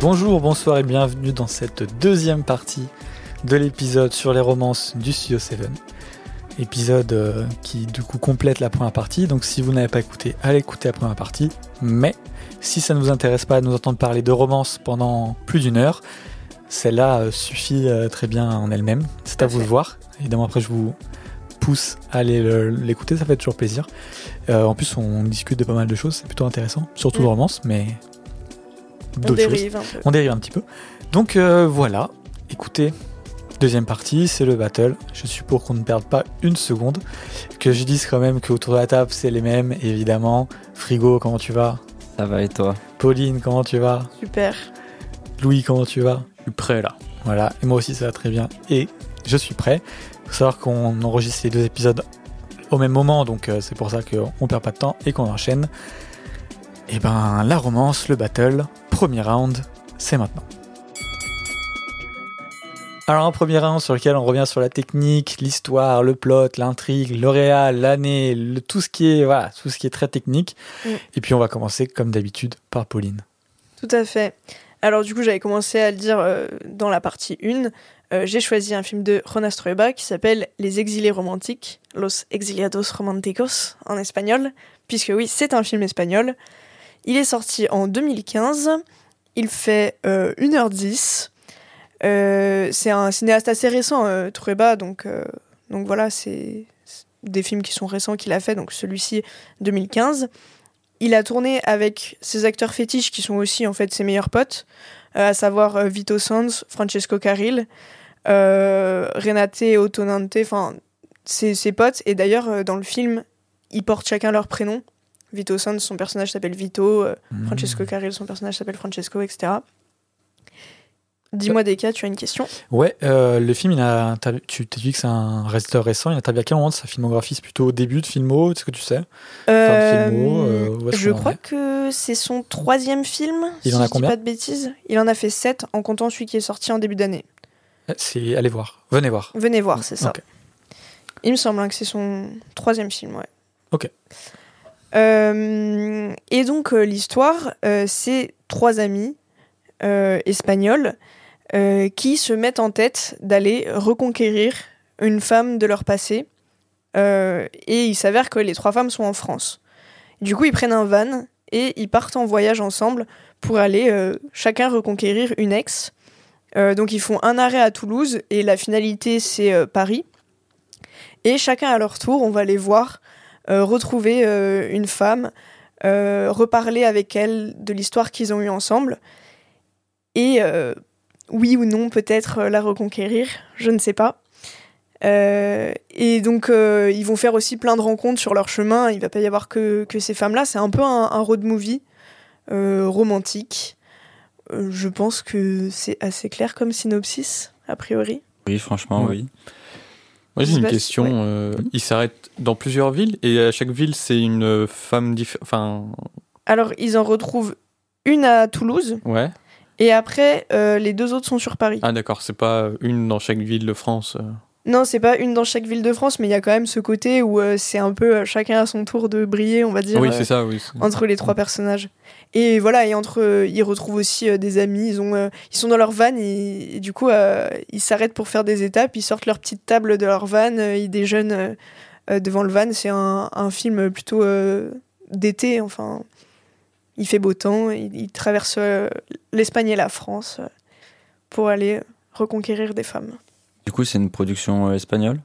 Bonjour, bonsoir et bienvenue dans cette deuxième partie de l'épisode sur les romances du Studio 7. Épisode euh, qui du coup complète la première partie, donc si vous n'avez pas écouté, allez écouter la première partie. Mais si ça ne vous intéresse pas de nous entendre parler de romances pendant plus d'une heure, celle-là euh, suffit euh, très bien en elle-même. C'est à vous de voir. Évidemment, après, je vous pousse à aller le- l'écouter, ça fait toujours plaisir. Euh, en plus, on discute de pas mal de choses, c'est plutôt intéressant. Surtout Mm. de romances, mais On d'autres choses. dérive un peu. On dérive un petit peu. Donc euh, voilà, écoutez, deuxième partie, c'est le battle. Je suis pour qu'on ne perde pas une seconde. Que je dise quand même qu'autour de la table, c'est les mêmes, évidemment. Frigo, comment tu vas? Ça va et toi? Pauline, comment tu vas? Super. Louis, comment tu vas? Je suis prêt là. Voilà, et moi aussi ça va très bien. Et je suis prêt. faut savoir qu'on enregistre les deux épisodes au même moment, donc euh, c'est pour ça qu'on perd pas de temps et qu'on enchaîne. Et ben, la romance, le battle, premier round, c'est maintenant. Alors un premier round sur lequel on revient sur la technique, l'histoire, le plot, l'intrigue, le réal, l'année, tout ce qui est voilà, tout ce qui est très technique. Mm. Et puis on va commencer comme d'habitude par Pauline. Tout à fait. Alors du coup, j'avais commencé à le dire euh, dans la partie 1. Euh, j'ai choisi un film de Jonas Trueba qui s'appelle Les Exilés Romantiques, Los Exiliados Románticos en espagnol, puisque oui, c'est un film espagnol. Il est sorti en 2015. Il fait euh, 1h10. Euh, c'est un cinéaste assez récent, euh, Trueba, donc, euh, donc voilà, c'est des films qui sont récents qu'il a fait, donc celui-ci 2015. Il a tourné avec ses acteurs fétiches qui sont aussi en fait ses meilleurs potes, euh, à savoir euh, Vito Sanz, Francesco Carril, euh, Renate Ottonante, enfin ses, potes. Et d'ailleurs, euh, dans le film, ils portent chacun leur prénom. Vito Sanz, son personnage s'appelle Vito, euh, Francesco Carril, son personnage s'appelle Francesco, etc. Dis-moi des cas, tu as une question? Ouais, euh, le film, il a, tu t'as dit que c'est un réalisateur récent. Il a à quel moment de sa filmographie? C'est plutôt au début de Filmo, est-ce que tu sais? Euh, filmo, euh, Je crois que c'est son troisième film. Il si en a je dis combien? pas de bêtises. Il en a fait sept en comptant celui qui est sorti en début d'année. C'est, allez voir, venez voir. Venez voir, c'est ça. Il me semble hein, que c'est son troisième film, ouais. Ok. Euh, et donc euh, l'histoire, euh, c'est trois amis espagnols qui se mettent en tête d'aller reconquérir une femme de leur passé. Et il s'avère que les trois femmes sont en France. Du coup, ils prennent un van et ils partent en voyage ensemble pour aller chacun reconquérir une ex. Donc ils font un arrêt à Toulouse et la finalité c'est Paris. Et chacun à leur tour, on va les voir retrouver euh, une femme, euh, reparler avec elle de l'histoire qu'ils ont eue ensemble. Et euh, oui ou non, peut-être euh, la reconquérir, je ne sais pas. Euh, et donc, euh, ils vont faire aussi plein de rencontres sur leur chemin. Il va pas y avoir que, que ces femmes-là. C'est un peu un, un road movie euh, romantique. Euh, je pense que c'est assez clair comme synopsis, a priori. Oui, franchement, Ouais. oui. Moi j'ai une si- question. ouais. euh, il s'arrête dans plusieurs villes et à chaque ville c'est une femme différente. Enfin, Alors, ils en retrouvent une à Toulouse, ouais. et après, euh, les deux autres sont sur Paris. Ah d'accord, c'est pas une dans chaque ville de France. euh. Non, c'est pas une dans chaque ville de France, mais il y a quand même ce côté où euh, c'est un peu chacun à son tour de briller, on va dire, oui, euh, c'est ça, oui. entre les trois personnages. Et voilà, et entre, euh, ils retrouvent aussi euh, des amis. Ils ont, euh, ils sont dans leur van et, du coup, euh, ils s'arrêtent pour faire des étapes. Ils sortent leur petite table de leur van, ils déjeunent devant le van. C'est un, film plutôt d'été. Enfin, il fait beau temps. Ils, ils traversent l'Espagne et la France pour aller reconquérir des femmes. Du coup, c'est une production espagnole?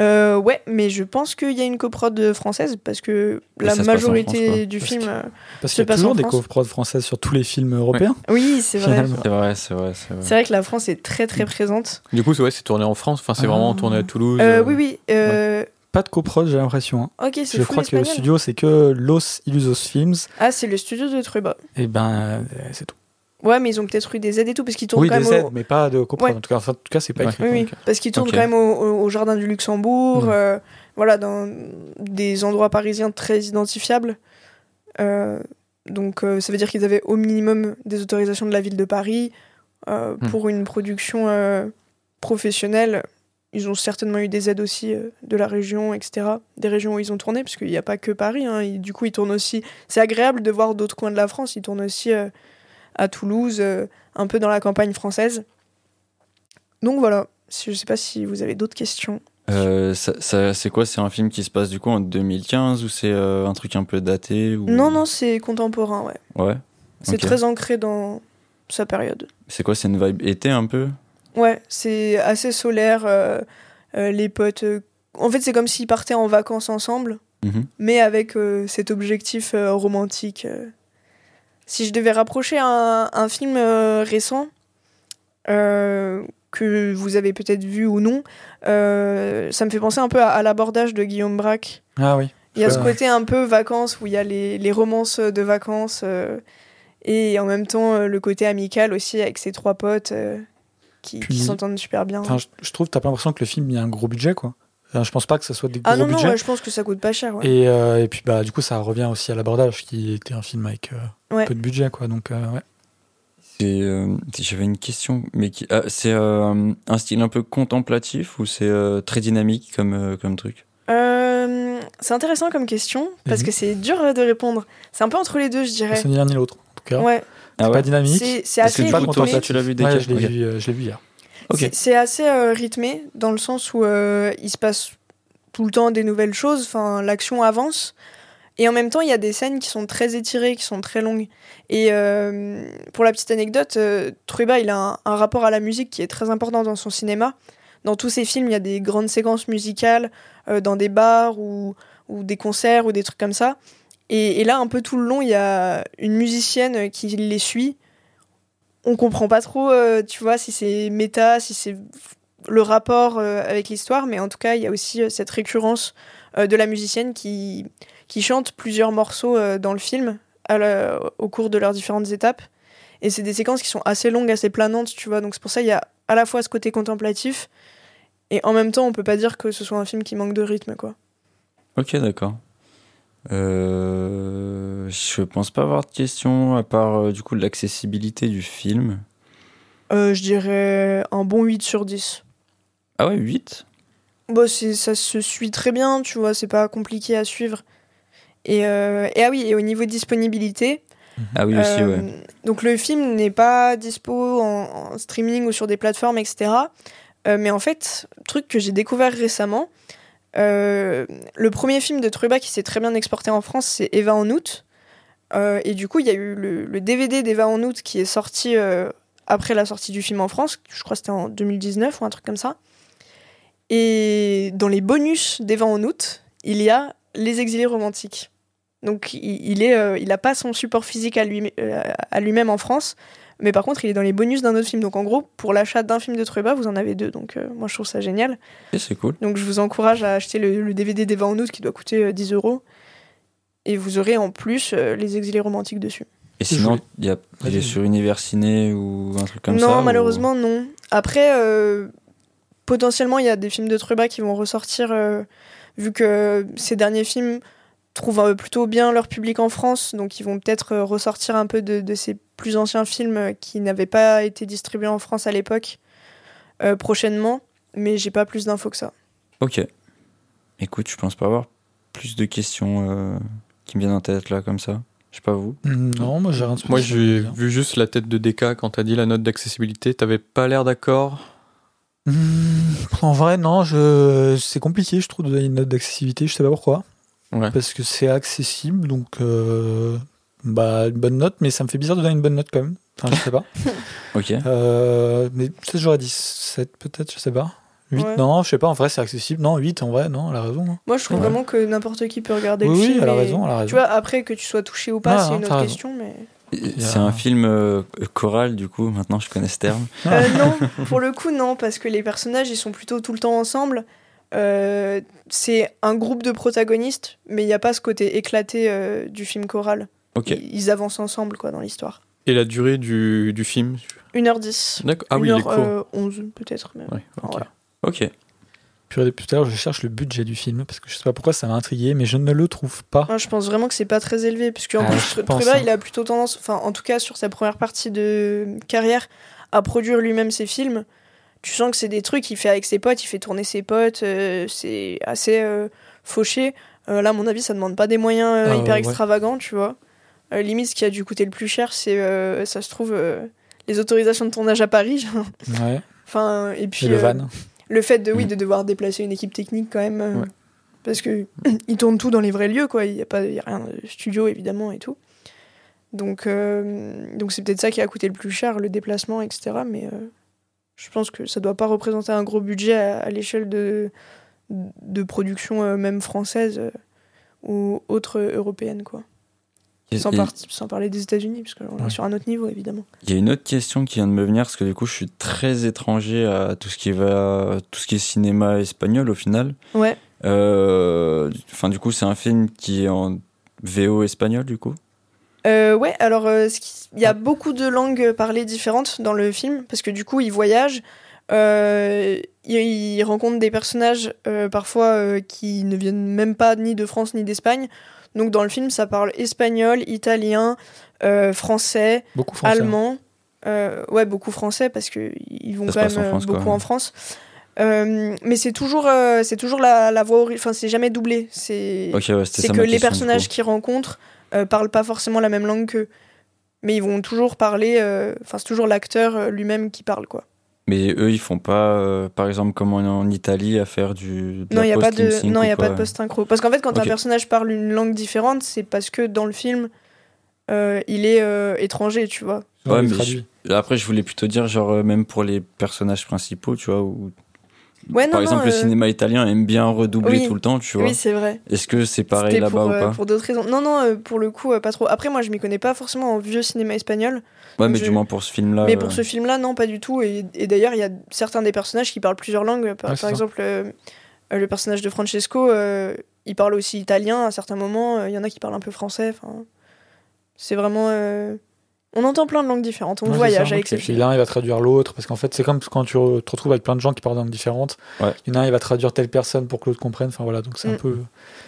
Euh, ouais, mais je pense qu'il y a une coprode française parce que Mais la majorité France, du Parce film. que- euh, Parce qu'il y a toujours des coprods françaises sur tous les films européens. Oui, c'est vrai. C'est vrai, c'est vrai, c'est vrai. C'est vrai que la France est très très présente. Du coup, c'est ouais, c'est tourné en France. Enfin, c'est Ah. vraiment tourné à Toulouse. Euh, euh. oui, oui. euh, Pas de coprod, j'ai l'impression. hein. Ok, c'est Je crois que le studio, c'est que Los Illusos Films. Ah, c'est le studio de Trueba. Et ben, euh, c'est tout. Ouais, mais ils ont peut-être eu des aides et tout parce qu'ils tournent Oui, quand des même. aides, au- mais pas de. Ouais. En tout cas, enfin, en tout cas, c'est pas Ouais. écrit. Oui, oui, parce qu'ils tournent Ok. quand même au, jardin du Luxembourg, Mm. euh, voilà, dans des endroits parisiens très identifiables. Euh, donc, euh, ça veut dire qu'ils avaient au minimum des autorisations de la ville de Paris euh, Mm. pour une production euh, professionnelle. Ils ont certainement eu des aides aussi de la région, etc. Des régions où ils ont tourné, parce qu'il n'y a pas que Paris. hein. Du coup, ils tournent aussi. C'est agréable de voir d'autres coins de la France. Ils tournent aussi euh, à Toulouse, euh, un peu dans la campagne française. Donc voilà, je sais pas si vous avez d'autres questions. Euh, ça, ça- c'est quoi? C'est un film qui se passe du coup en 2015 ou c'est euh, un truc un peu daté ou... Non, non, c'est contemporain, ouais. Ouais. C'est très ancré dans sa période. C'est quoi? C'est une vibe été un peu? Ouais, c'est assez solaire. euh, les potes. En fait, c'est comme s'ils partaient en vacances ensemble, Mhm. mais avec cet objectif romantique. Si je devais rapprocher un, un film euh, récent, euh, que vous avez peut-être vu ou non, euh, ça me fait penser un peu à, à l'abordage de Guillaume Braque. Ah oui. Il y a ce côté un peu vacances où il y a les, les romances de vacances et en même temps le côté amical aussi avec ses trois potes qui, s'entendent super bien. Je, je trouve, t'as pas l'impression que le film, il y a un gros budget, quoi. Enfin, je pense pas que ça soit des gros ah non, non, budgets. ouais, je pense que ça coûte pas cher. ouais. Et, euh, et puis, bah, du coup, ça revient aussi à l'abordage, qui était un film avec euh, Ouais. peu de budget, quoi. Donc, euh, euh, J'avais une question, mais qui... ah, c'est euh, un style un peu contemplatif ou c'est euh, très dynamique comme, euh, comme truc? Euh, c'est intéressant comme question parce que c'est dur euh, de répondre. C'est un peu entre les deux, je dirais. C'est ni l'un ni l'autre, en tout cas. Ouais, Ah Pas dynamique. c'est que assez du coup, toi, rythmé. ça, tu l'as vu dès Ouais, que- je l'ai Ok. vu, euh, je l'ai vu hier. C'est- assez euh, rythmé dans le sens où euh, il se passe tout le temps des nouvelles choses, enfin l'action avance. Et en même temps, il y a des scènes qui sont très étirées, qui sont très longues. Et euh, pour la petite anecdote, Trueba, il a un, rapport à la musique qui est très important dans son cinéma. Dans tous ses films, il y a des grandes séquences musicales dans des bars ou, des concerts ou des trucs comme ça. Et là, un peu tout le long, il y a une musicienne qui les suit. On comprend pas trop, euh, tu vois, si c'est méta, si c'est le rapport euh, avec l'histoire, mais en tout cas, il y a aussi euh, cette récurrence de la musicienne qui, qui chante plusieurs morceaux dans le film au cours de leurs différentes étapes. Et c'est des séquences qui sont assez longues, assez planantes, tu vois. Donc c'est pour ça qu'il y a à la fois ce côté contemplatif, et en même temps, on peut pas dire que ce soit un film qui manque de rythme, quoi. Ok, d'accord. Euh, je pense pas avoir de questions à part euh, du coup l'accessibilité du film. Euh, je dirais un bon 8 sur 10. Ah ouais, 8 Bon, c'est, ça se suit très bien, tu vois, c'est pas compliqué à suivre. Et, euh, et ah oui, et au niveau de disponibilité, Ah oui, aussi, ouais. donc le film n'est pas dispo en, en streaming ou sur des plateformes, etc. Mais en fait, truc que j'ai découvert récemment, euh, le premier film de Trueba qui s'est très bien exporté en France, c'est Eva en août. Euh, et du coup, il y a eu le, DVD d'Eva en août qui est sorti euh, après la sortie du film en France. Je crois que c'était en 2019 ou un truc comme ça. Et dans les bonus d'Eva en août, il y a Les Exilés romantiques. Donc il, il est, euh, il a pas son support physique à lui-même en France, mais par contre il est dans les bonus d'un autre film. Donc en gros, pour l'achat d'un film de Trueba, vous en avez deux. Donc euh, moi je trouve ça génial. Ok, c'est cool. Donc je vous encourage à acheter le, le DVD d'Eva en août qui doit coûter euh, 10 euros. Et vous aurez en plus euh, les exilés romantiques dessus. Et sinon, il, y a, il est sur Univers Ciné ou un truc comme non, ça ou- malheureusement non. Après, euh, potentiellement il y a des films de Trueba qui vont ressortir, euh, vu que ces derniers films trouvent plutôt bien leur public en France, donc ils vont peut-être euh, ressortir un peu de, de ces plus anciens films euh, qui n'avaient pas été distribués en France à l'époque euh, prochainement, mais j'ai pas plus d'infos que ça. Ok. Écoute, je pense pas avoir plus de questions euh, qui me viennent en tête là comme ça. Je sais pas vous. Non, moi, j'ai rien de Moi, j'ai vu juste la tête de DK quand t'as dit la note d'accessibilité. T'avais pas l'air d'accord. Hmm, en vrai, non, je... c'est compliqué, je trouve, de donner une note d'accessibilité. Je sais pas pourquoi. Ouais. Parce que c'est accessible, donc euh, bah, une bonne note, mais ça me fait bizarre de donner une bonne note quand même. Enfin, je sais pas. Ok. Euh, mais peut-être j'aurais dit 7, peut-être, je sais pas. 8, Ouais. non, je sais pas, en vrai, c'est accessible. Non, 8, en vrai, non, elle a raison. hein. Moi je trouve Ouais. vraiment que n'importe qui peut regarder Oui, le oui, film. elle a raison, elle a raison. Tu vois, après que tu sois touché ou pas, Ah, c'est une autre raison. question, mais. C'est un film euh, choral du coup. Maintenant, je connais ce terme. Euh, non, pour le coup, non, parce que les personnages, ils sont plutôt tout le temps ensemble. Euh, c'est un groupe de protagonistes, mais il n'y a pas ce côté éclaté euh, du film choral. Ils, ils avancent ensemble, quoi, dans l'histoire. Et la durée du, du film 1h10. D'accord. Ah oui, il est court. 1h11, peut-être. même. Ouais, Enfin, ok. voilà. Ok. Puis depuis tout à l'heure, je cherche le budget du film, parce que je sais pas pourquoi ça m'a intrigué, mais je ne le trouve pas. Moi, je pense vraiment que c'est pas très élevé, puisque en Ah, plus, hein. il a plutôt tendance, enfin, en tout cas, sur sa première partie de carrière, à produire lui-même ses films. Tu sens que c'est des trucs qu'il fait avec ses potes, il fait tourner ses potes, euh, c'est assez euh, fauché. Euh, là, à mon avis, ça demande pas des moyens Ah, hyper ouais. extravagants, tu vois. Limite, ce qui a dû coûter le plus cher, c'est, ça se trouve, les autorisations de tournage à Paris. genre. Ouais. enfin, et puis Et le van. le fait de, oui, Mm. de devoir déplacer une équipe technique quand même. Ouais. Parce que ils tournent tout dans les vrais lieux, quoi. Il n'y a, pas- il y a rien de studio, évidemment, et tout. Donc, donc c'est peut-être ça qui a coûté le plus cher, le déplacement, etc. Mais je pense que ça doit pas représenter un gros budget à, à l'échelle de, de production euh, même française euh, ou autre européenne, quoi. Sans, Il par- sans parler des États-Unis, parce qu'on est sur un autre niveau, évidemment. il y a une autre question qui vient de me venir parce que du coup, je suis très étranger à tout ce qui va, tout ce qui est cinéma espagnol au final. Ouais. Euh, Enfin, du coup, c'est un film qui est en VO espagnol du coup. Euh, ouais, alors euh, il y a Ah. beaucoup de langues parlées différentes dans le film, parce que du coup, il voyage, euh, il, il rencontre des personnages euh, parfois qui ne viennent même pas ni de France ni d'Espagne. Donc dans le film, ça parle espagnol, italien, français, Beaucoup français. allemand. Ouais, beaucoup français, parce qu'ils vont Ça quand même en France, quoi, beaucoup ouais. en France. Euh, mais c'est toujours, euh, c'est toujours la, la voix enfin c'est jamais doublé. C'est ouais, que les personnages qu'ils rencontrent euh, parlent pas forcément la même langue qu'eux. Mais ils vont toujours parler, euh, enfin c'est toujours l'acteur euh, lui-même qui parle quoi. Mais eux, ils font pas, euh, par exemple, comme en, Italie, à faire du. de non, il y a pas de non, il y a pas de post-synchro. Parce qu'en fait quand un personnage parle une langue différente, c'est parce que dans le film euh, il est euh, étranger, tu vois. Ouais, mais. Après, je voulais plutôt dire, genre, euh, même pour les personnages principaux, tu vois, où. Ouais, non, par non, exemple, le euh, cinéma italien aime bien redoubler oui. tout le temps, tu vois. Oui, c'est vrai. Est-ce que c'est pareil C'était là-bas pour, ou euh, pas pour d'autres raisons. Non, non, euh, pour le coup, euh, pas trop. Après, moi, je m'y connais pas forcément en vieux cinéma espagnol. Ouais, mais je- du moins pour ce film-là. Mais euh, pour ce film-là, non, pas du tout. Et, et d'ailleurs, il y a certains des personnages qui parlent plusieurs langues. Par, Ouais, par exemple, le personnage de Francesco, euh, il parle aussi italien à certains moments. Euh, Il y en a qui parlent un peu français. Enfin, c'est vraiment. On entend plein de langues différentes. On Ouais, voyage ça. avec ces Et puis films. l'un, il va traduire l'autre, parce qu'en fait, c'est comme quand tu te retrouves avec plein de gens qui parlent des langues différentes. Ouais. Il y en a un, il va traduire telle personne pour que l'autre comprenne. Enfin voilà, donc c'est un Mm. peu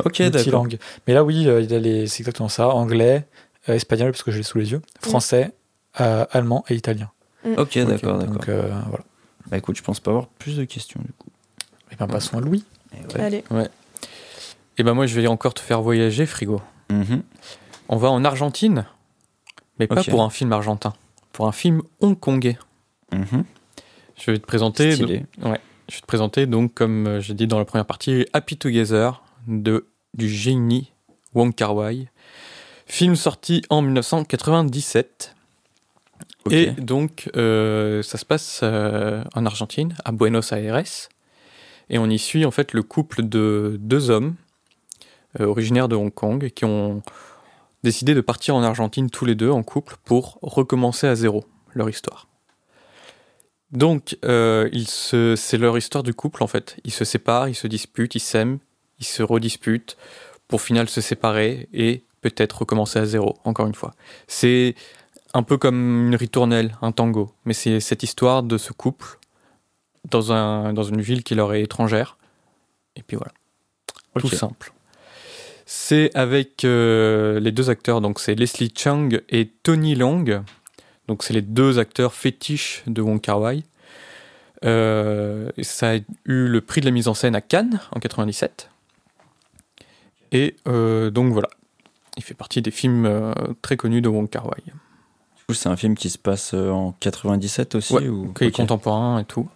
Ok, d'accord. multilangue. Mais là, oui, euh, il y a les... c'est exactement ça. Anglais, euh, espagnol, parce que je l'ai sous les yeux, français, euh, allemand et italien. Ok, Ok, d'accord, d'accord. Donc euh, voilà. Bah écoute, je pense pas avoir plus de questions du coup. Et ben passons à Louis. Ouais. Allez. Et ben moi je vais encore te faire voyager, frigo. Mhm. On va en Argentine, mais pas pour un film argentin, pour un film hongkongais. Mhm. Je vais te présenter. Je vais te présenter donc, comme euh, j'ai dit dans la première partie, Happy Together de du génie Wong Kar Wai. Film sorti en 1997. Ok. Et donc, euh, ça se passe euh, en Argentine, à Buenos Aires. Et on y suit en fait le couple de deux hommes euh, originaires de Hong Kong qui ont décidé de partir en Argentine tous les deux en couple pour recommencer à zéro leur histoire. Donc, euh, c'est leur histoire du couple en fait. Ils se séparent, ils se disputent, ils s'aiment, ils se redisputent pour final se séparer et peut-être recommencer à zéro, encore une fois. C'est un peu comme une ritournelle, un tango, mais c'est cette histoire de ce couple dans, un, dans une ville qui leur est étrangère. Et puis voilà, tout simple. C'est avec euh, les deux acteurs, donc c'est Leslie Chung et Tony Long. Donc c'est les deux acteurs fétiches de Wong Kar Wai. Euh, et ça a eu le prix de la mise en scène à Cannes en 97. Et euh, donc voilà, il fait partie des films euh, très connus de Wong Kar Wai. Du coup, c'est un film qui se passe en 97 aussi Ouais, ou... Qui est contemporain et tout.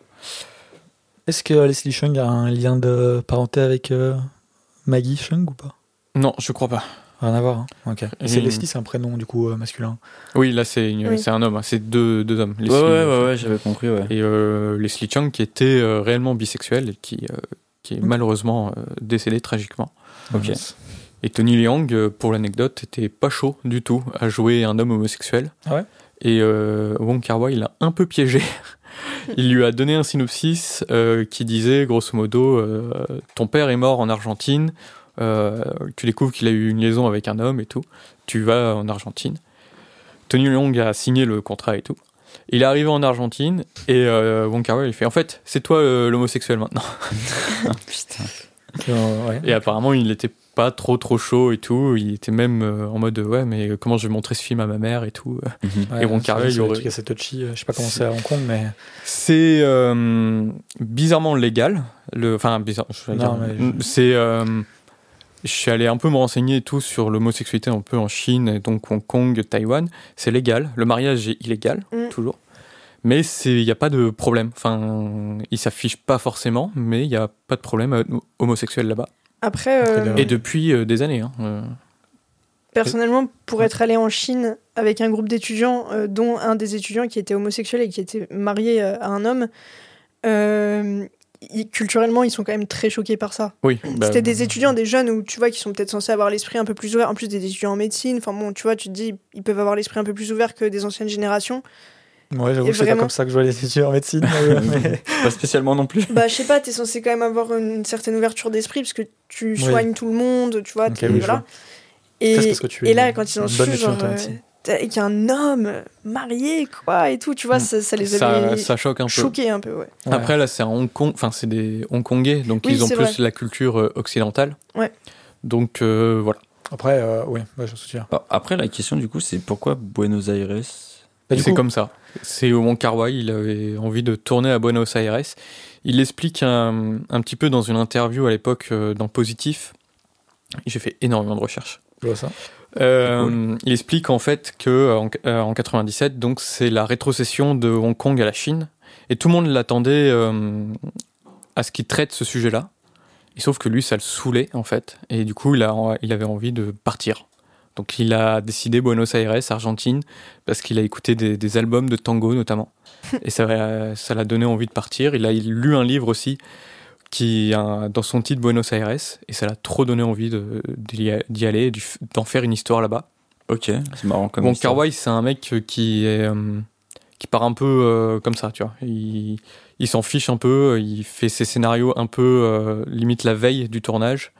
Est-ce que Leslie Chung a un lien de parenté avec euh, Maggie Chung ou pas? Non, je crois pas. Rien à voir. hein. Ok. Et c'est Mm. Leslie, c'est un prénom du coup euh, masculin. Oui, là c'est une- Oui. c'est un homme, hein, c'est deux, deux hommes. Ouais, Leslie, ouais, euh, ouais, ouais, j'avais compris, ouais. Et euh, Leslie Chung qui était euh, réellement bisexuel et qui, euh, qui est malheureusement euh, décédé tragiquement. Ok. Et Tony Leung, pour l'anecdote, était pas chaud du tout à jouer un homme homosexuel. Ah ouais? Et euh, Wong Kar Wai l'a un peu piégé. Il lui a donné un synopsis euh, qui disait grosso modo euh, ton père est mort en Argentine, tu découvres qu'il a eu une liaison avec un homme et tout, tu vas en Argentine. Tony Leung a signé le contrat et tout. Il est arrivé en Argentine et euh, Wong Kar Wai il fait en fait c'est toi euh, l'homosexuel maintenant. Putain. Euh, ouais. Et apparemment, il n'était pas trop trop chaud et tout. Il était même euh, en mode ouais, mais comment je vais montrer ce film à ma mère et tout. Mhm. Ouais, et Wong c'est Kar vrai Wai, que c'est il aurait- assez touchy. euh, Je sais pas comment c'est à Hong Kong, mais C'est euh, bizarrement légal. Le, enfin, bizarre. je vais Non, dire, mais je- C'est euh, je suis allé un peu me renseigner et tout sur l'homosexualité un peu en Chine, et donc Hong Kong, Taïwan. C'est légal. Le mariage est illégal, Mm. toujours. Mais il n'y a pas de problème. Enfin, il s'affiche pas forcément, mais il n'y a pas de problème à être homosexuel là-bas. Après, euh. Et depuis euh, des années. hein, euh. personnellement, pour être allé en Chine avec un groupe d'étudiants, euh, dont un des étudiants qui était homosexuel et qui était marié à un homme, euh, ils- culturellement, ils sont quand même très choqués par ça. Oui. bah, C'était des étudiants, des jeunes où tu vois qui sont peut-être censés avoir l'esprit un peu plus ouvert. En plus des étudiants en médecine, enfin bon, tu vois, tu te dis ils peuvent avoir l'esprit un peu plus ouvert que des anciennes générations. Ouais, j'avoue que c'est pas vraiment- comme ça que je vois les étudiants en médecine. mais- Pas spécialement non plus. Bah je sais pas, t'es censé quand même avoir une certaine ouverture d'esprit parce que tu Oui. soignes tout le monde, tu vois. Ok, t'es- oui, voilà. Et, parce que tu et es là, quand ils ont une su bonne genre, euh, médecine. t'as- qu'il y a un homme marié quoi et tout, tu vois, Mm. ça, ça les ça, avait ça choque un peu. choqués un peu, ouais. Ouais. Après, là, c'est à Hong Kong, enfin, c'est des Hongkongais, donc Oui, ils ont c'est plus vrai. la culture euh, occidentale. Ouais. Donc, euh, voilà. Après, euh, oui, ouais, je souviens. Alors, Après, la question du coup, c'est pourquoi Buenos Aires? Bah, du c'est coup, comme ça. C'est au Mont Carway, il avait envie de tourner à Buenos Aires. Il l'explique un, un petit peu dans une interview à l'époque euh, dans Positif. J'ai fait énormément de recherches. Je vois ça? Euh, Il explique en fait que euh, en, euh, en 97, donc c'est la rétrocession de Hong Kong à la Chine, et tout le monde l'attendait euh, à ce qu'il traite ce sujet-là. Et sauf que lui, ça le saoulait en fait, et du coup, il, a, il avait envie de partir. Donc il a décidé Buenos Aires, Argentine, parce qu'il a écouté des, des albums de tango notamment, et ça euh, ça l'a donné envie de partir. Il a lu un livre aussi qui a dans son titre Buenos Aires, et ça l'a trop donné envie d'y aller, d'en faire une histoire là-bas. Ok, c'est marrant comme Bon. Carway, c'est un mec qui est euh, qui part un peu euh, comme ça, tu vois. Il, il s'en fiche un peu, il fait ses scénarios un peu euh, limite la veille du tournage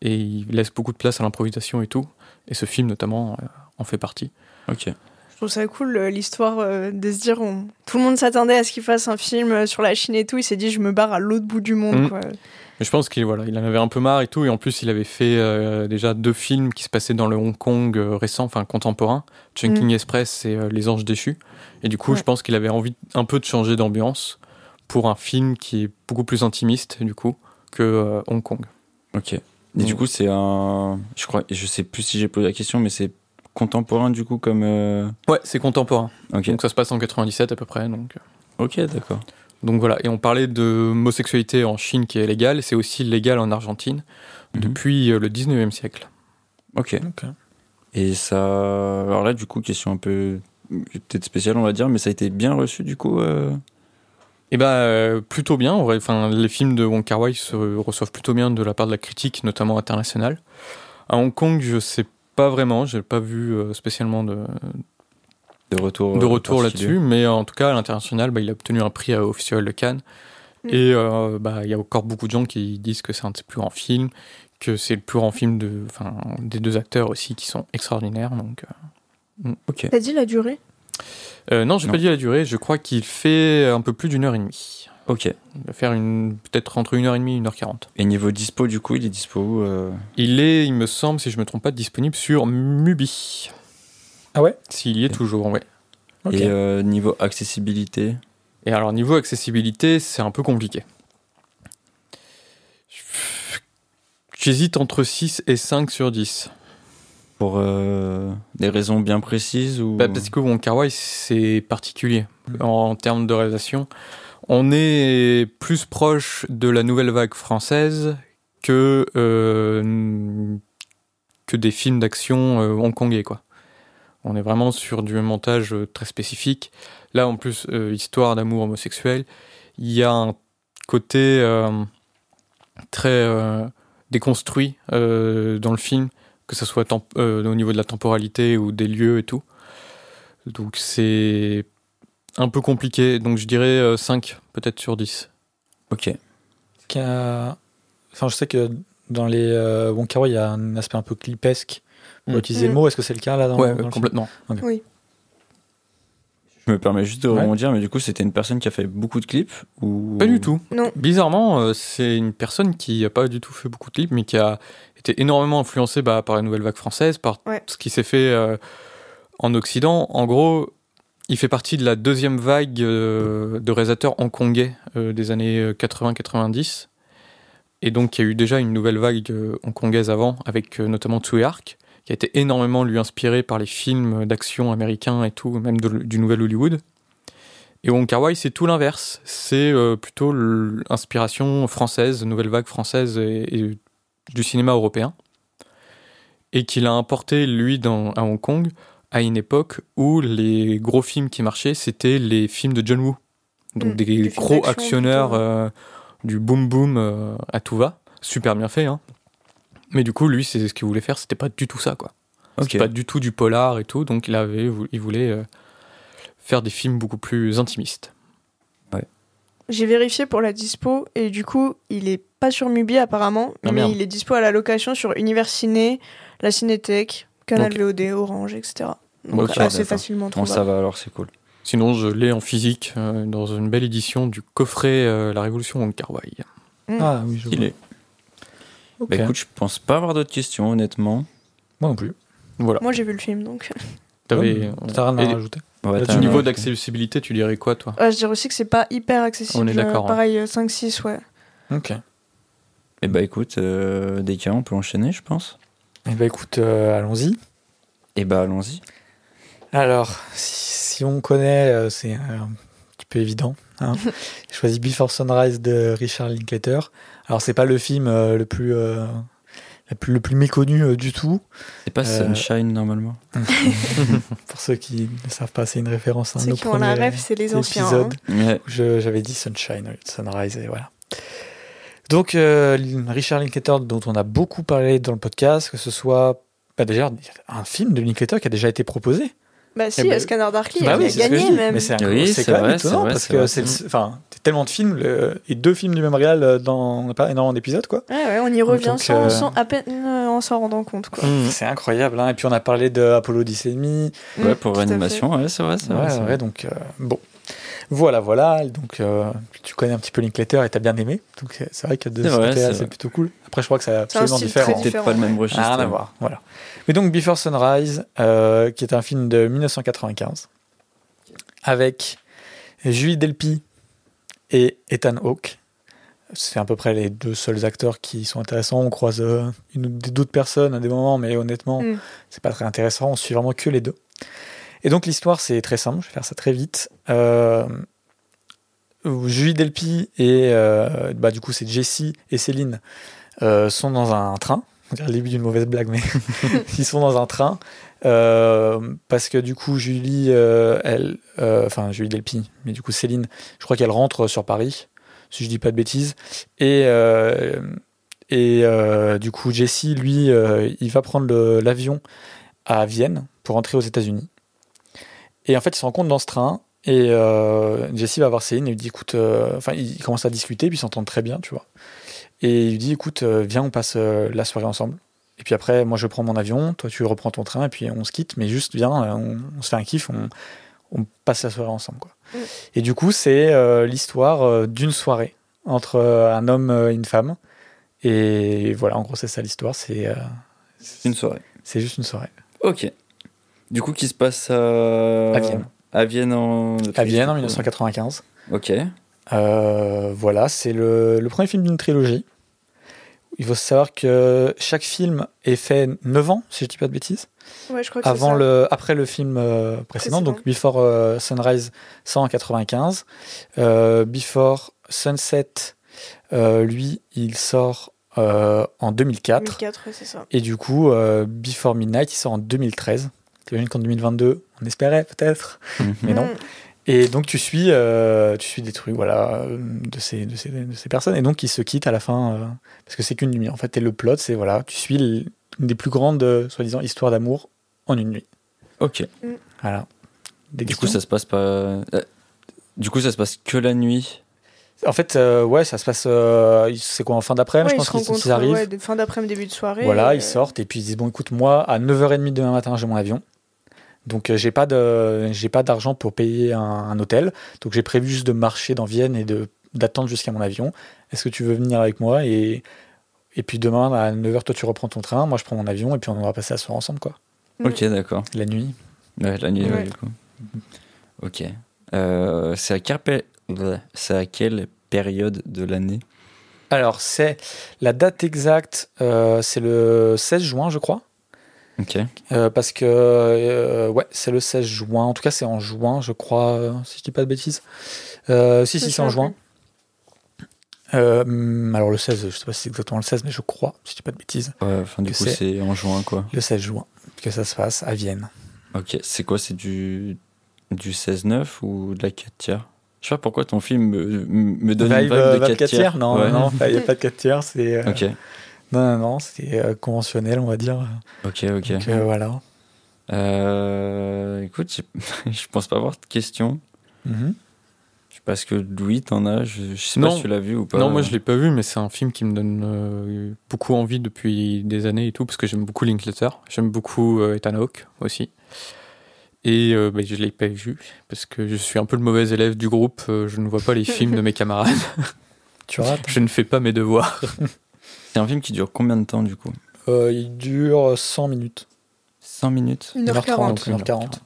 et il laisse beaucoup de place à l'improvisation et tout. Et ce film notamment euh, en fait partie. Ok. Je trouve ça cool euh, l'histoire euh, de se dire on- tout le monde s'attendait à ce qu'il fasse un film euh, sur la Chine et tout, il s'est dit je me barre à l'autre bout du monde Mm. quoi. Mais je pense qu'il voilà, il en avait un peu marre et tout. Et en plus, il avait fait euh, déjà deux films qui se passaient dans le Hong Kong euh, récent, enfin contemporain, Chungking Express et euh, Les Anges déchus. Et du coup, Ouais. je pense qu'il avait envie un peu de changer d'ambiance pour un film qui est beaucoup plus intimiste du coup que euh, Hong Kong. Ok. Et du coup, c'est un. Je crois, je sais plus si j'ai posé la question, mais c'est contemporain du coup comme. euh, Ouais, c'est contemporain. Donc ça se passe en 97 à peu près. Donc, euh, Ok, d'accord. donc voilà. Et on parlait de homosexualité en Chine qui est légale. C'est aussi légal en Argentine Mhm. depuis euh, le 19e siècle. Ok. Ok. Et ça. Alors là, du coup, question un peu. Peut-être spéciale, on va dire, mais ça a été bien reçu du coup. euh, Et bah euh, plutôt bien. en vrai. Enfin, les films de Wong Kar Wai se reçoivent plutôt bien de la part de la critique, notamment internationale. À Hong Kong, je sais pas vraiment. J'ai pas vu euh, spécialement de, De retour. de euh, retour là-dessus, mais en tout cas à l'international, bah, il a obtenu un prix au Festival de Cannes. Mm. Et euh, bah, il y a encore beaucoup de gens qui disent que c'est un de ses plus grands films, que c'est le plus grand film de, enfin, des deux acteurs aussi qui sont extraordinaires. Donc, euh. T'as dit la durée? Euh, non, j'ai pas dit la durée. Je crois qu'il fait un peu plus d'une heure et demie. Ok. Il va faire une peut-être entre une heure et demie et une heure quarante. Et niveau dispo, du coup, il est dispo où euh, Il est, il me semble, si je me trompe pas, disponible sur Mubi. Ah ouais? S'il y est toujours, ouais. Ok. Et euh, niveau accessibilité? Et alors, niveau accessibilité, c'est un peu compliqué. J'hésite entre 6 et 5 sur 10. Pour euh, des raisons bien précises ou... Bah, parce que Wong Kar Wai, c'est particulier Mm. en, termes de réalisation. On est plus proche de la nouvelle vague française que, euh, des films d'action euh, hongkongais, quoi. On est vraiment sur du montage euh, très spécifique. Là, en plus, histoire d'amour homosexuel, il y a un côté très déconstruit dans le film, que ce soit au niveau de la temporalité ou des lieux et tout. Donc c'est un peu compliqué. Donc je dirais euh, 5 peut-être sur 10. Ok. Enfin, je sais que dans les euh, Wong il y a un aspect un peu clipesque pour Mm. utiliser le Mm. mot. Est-ce que c'est le cas là dans, ouais, dans le film complètement. Je me permets juste de Ouais. rebondir, mais du coup, c'était une personne qui a fait beaucoup de clips ou... Pas du tout. Non. Bizarrement, euh, c'est une personne qui n'a pas du tout fait beaucoup de clips, mais qui a été énormément influencée bah, par la nouvelle vague française, par Ouais. ce qui s'est fait euh, en Occident. En gros, il fait partie de la deuxième vague euh, de réalisateurs hongkongais euh, des années 80-90. Et donc, il y a eu déjà une nouvelle vague euh, hongkongaise avant, avec euh, notamment Tsui Hark, qui a été énormément lui inspiré par les films d'action américains et tout, même du nouvel Hollywood. Et Wong Kar Wai, c'est tout l'inverse. C'est euh, plutôt l'inspiration française, nouvelle vague française et, du cinéma européen. Et qu'il a importé, lui, à Hong Kong, à une époque où les gros films qui marchaient, c'était les films de John Woo. Donc Mm, des, gros actionneurs euh, du boom boom euh, à tout va. Super bien fait, hein. Mais du coup, lui, c'est ce qu'il voulait faire, c'était pas du tout ça, quoi. Ok. C'était pas du tout du polar et tout, donc il avait, il voulait euh, faire des films beaucoup plus intimistes. J'ai vérifié pour la dispo et du coup, il est pas sur Mubi apparemment, Ah, mais merde. il est dispo à la location sur Univers Ciné, la Cinétech, Canal Ok. VOD, Orange, etc. Donc Ok, assez facilement Bon, trouvable. ça va alors, c'est cool. Sinon, je l'ai en physique euh, dans une belle édition du coffret euh, La Révolution Wong Kar Wai. Ah oui, je Il vois. est. Ok. Bah écoute, je pense pas avoir d'autres questions, honnêtement. Moi non plus. Voilà. Moi j'ai vu le film donc. T'avais, Ouais, T'as rien à et- rajouter Ouais, Au niveau d'accessibilité, tu dirais quoi, toi Ouais, je dirais aussi que c'est pas hyper accessible. On est d'accord, euh, Pareil, euh, 5-6, ouais. Ok. Eh bah écoute, euh, des cas, on peut enchaîner, je pense. Eh ben écoute, euh, allons-y. Et bah allons-y. Alors, si, si on connaît, euh, c'est euh, un petit peu évident. Hein. J'ai choisi Before Sunrise de Richard Linklater. Alors, c'est pas le film euh, le plus, euh, le plus le plus méconnu euh, du tout. C'est pas Euh, Sunshine normalement. Pour ceux qui ne savent pas, c'est une référence à un de Ceux nos qui ont la rêve, c'est les anciens. épisodes. hein. Ouais. J'avais dit Sunshine Sunrise et voilà. Donc, euh, Richard Linklater, dont on a beaucoup parlé dans le podcast, que ce soit bah, déjà un film de Linklater qui a déjà été proposé. Bah si, Eh ben, Scanner Darkly, Bah il oui, a gagné même. Mais c'est Oui, quand même vrai, c'est étonnant vrai, parce que vrai. c'est enfin, tellement de films le- et deux films du même réal euh, dans on n'a pas énormément d'épisodes quoi. Ouais, ouais, on y revient Donc, sans, euh, sans- à peine euh, en s'en rendant compte. Quoi. Mmh. C'est incroyable. Hein. Et puis on a parlé de Apollo 10 et demi. Ouais, Mm, pour fait. l'animation, ouais, c'est vrai, c'est vrai. Ouais, c'est ouais, vrai. donc euh, bon. Voilà, voilà. Donc euh, tu connais un petit peu Linklater et t'as bien aimé. Donc c'est vrai que de C'est ce c'est c'est plutôt cool. Après, je crois que c'est C'est absolument différent. très Peut-être différent, pas le même registre. Rien à voir, voilà. Mais donc Before Sunrise, euh, qui est un film de 1995, avec Julie Delpy et Ethan Hawke. C'est à peu près les deux seuls acteurs qui sont intéressants. On croise euh, une ou des- d'autres personnes à des moments, mais honnêtement, Mm. c'est pas très intéressant. On suit vraiment que les deux. Et donc l'histoire, c'est très simple. Je vais faire ça très vite. Euh, Julie Delpy et euh, bah, du coup c'est Jessie et Céline euh, sont dans un train. On le début d'une mauvaise blague, mais ils sont dans un train parce que du coup Julie, elle, enfin Julie Delpy, mais du coup Céline, je crois qu'elle rentre sur Paris, si je dis pas de bêtises, et du coup Jessie, lui, il va prendre l'avion à Vienne pour rentrer aux États-Unis. Et en fait, il se compte dans ce train. Et euh, Jessie va voir Céline et lui dit écoute, euh, enfin, ils commencent à discuter, puis ils s'entendent très bien, tu vois. Et il lui dit écoute, euh, viens, on passe euh, la soirée ensemble. Et puis après, moi je prends mon avion, toi tu reprends ton train, et puis on se quitte, mais juste viens, on, on se fait un kiff, on, on passe la soirée ensemble. Quoi. Mm. Et du coup, c'est euh, l'histoire euh, d'une soirée entre euh, un homme et une femme. Et voilà, en gros, c'est ça l'histoire, c'est euh, Une soirée. c'est juste une soirée. Ok. Du coup, qui se passe à... À Vienne. À Vienne en... À Vienne en 1995. Ok. Euh, voilà, c'est le, le premier film d'une trilogie. Il faut savoir que chaque film est fait 9 ans, si je dis pas de bêtises, Ouais, je crois que c'est avant ça. le, après le film euh, précédent, Précédent. donc Before euh, Sunrise 195. Euh, Before Sunset, euh, lui, il sort euh, en 2004. 2004, ouais, c'est ça. Et du coup, euh, Before Midnight, il sort en 2013. T'imagines qu'en 2022, on espérait peut-être, mais non. Mm. Et donc tu suis, euh, tu suis des trucs, voilà, euh, de ces, de ces, de ces personnes, et donc ils se quittent à la fin euh, parce que c'est qu'une nuit. En fait, et le plot, c'est voilà, tu suis une des plus grandes, euh, soi-disant, histoires d'amour en une nuit. Ok. Voilà. Des Du coup, ça se passe pas... Du coup, ça se passe que la nuit. En fait, euh, ouais, ça se passe. euh, c'est quoi en fin d'après-midi Ouais, Je pense se qu'ils arrivent. ouais, fin d'après-midi, début de soirée. Voilà, ils euh, sortent et puis ils disent bon, écoute, moi à 9h30 demain matin, j'ai mon avion. Donc euh, j'ai pas de j'ai pas d'argent pour payer un, un hôtel. Donc j'ai prévu juste de marcher dans Vienne et de d'attendre jusqu'à mon avion. Est-ce que tu veux venir avec moi et et puis demain à 9h toi tu reprends ton train, moi je prends mon avion et puis on va passer la soirée ensemble quoi. Mm. Ok, d'accord. La nuit. Ouais, la nuit, ouais, Ouais. du coup. Ok. Euh, c'est à quelle, pe- Bleh. c'est à quelle période de l'année? Alors, c'est la date exacte, euh, c'est le 16 juin, je crois. Ok. Euh, parce que, euh, ouais, c'est le 16 juin. En tout cas, c'est en juin, je crois, euh, si je dis pas de bêtises. Euh, si, si, c'est en juin. Euh, hum, alors, le 16, je sais pas si c'est exactement le 16, mais je crois, si je dis pas de bêtises. Ouais, enfin, du coup, c'est- en juin, quoi. Le 16 juin, que ça se passe à Vienne. Ok. C'est quoi? C'est du, du 16-9 ou de la 4 tiers? Je sais pas pourquoi ton film me, me donne une Vibe, vibe euh, de 4 vibe 4 tiers Non, Ouais. non, il n'y a pas de 4 tiers. C'est, euh, Ok. Non, non, non, c'est euh, conventionnel, on va dire. Ok, ok. Donc, euh, voilà. Euh, écoute, je pense pas avoir de questions. Mhm. Parce que Louis, t'en as. Je, je sais pas si tu l'as vu ou pas. Non, moi je l'ai pas vu, mais c'est un film qui me donne euh, beaucoup envie depuis des années et tout, parce que j'aime beaucoup Linklater. J'aime beaucoup euh, Ethan Hawke aussi. Et euh, bah, je l'ai pas vu, parce que je suis un peu le mauvais élève du groupe. je ne vois pas les films de mes camarades. Tu rates Je ne fais pas mes devoirs. C'est un film qui dure combien de temps du coup Euh, Il dure 100 minutes. 100 minutes 1h40. 1h40.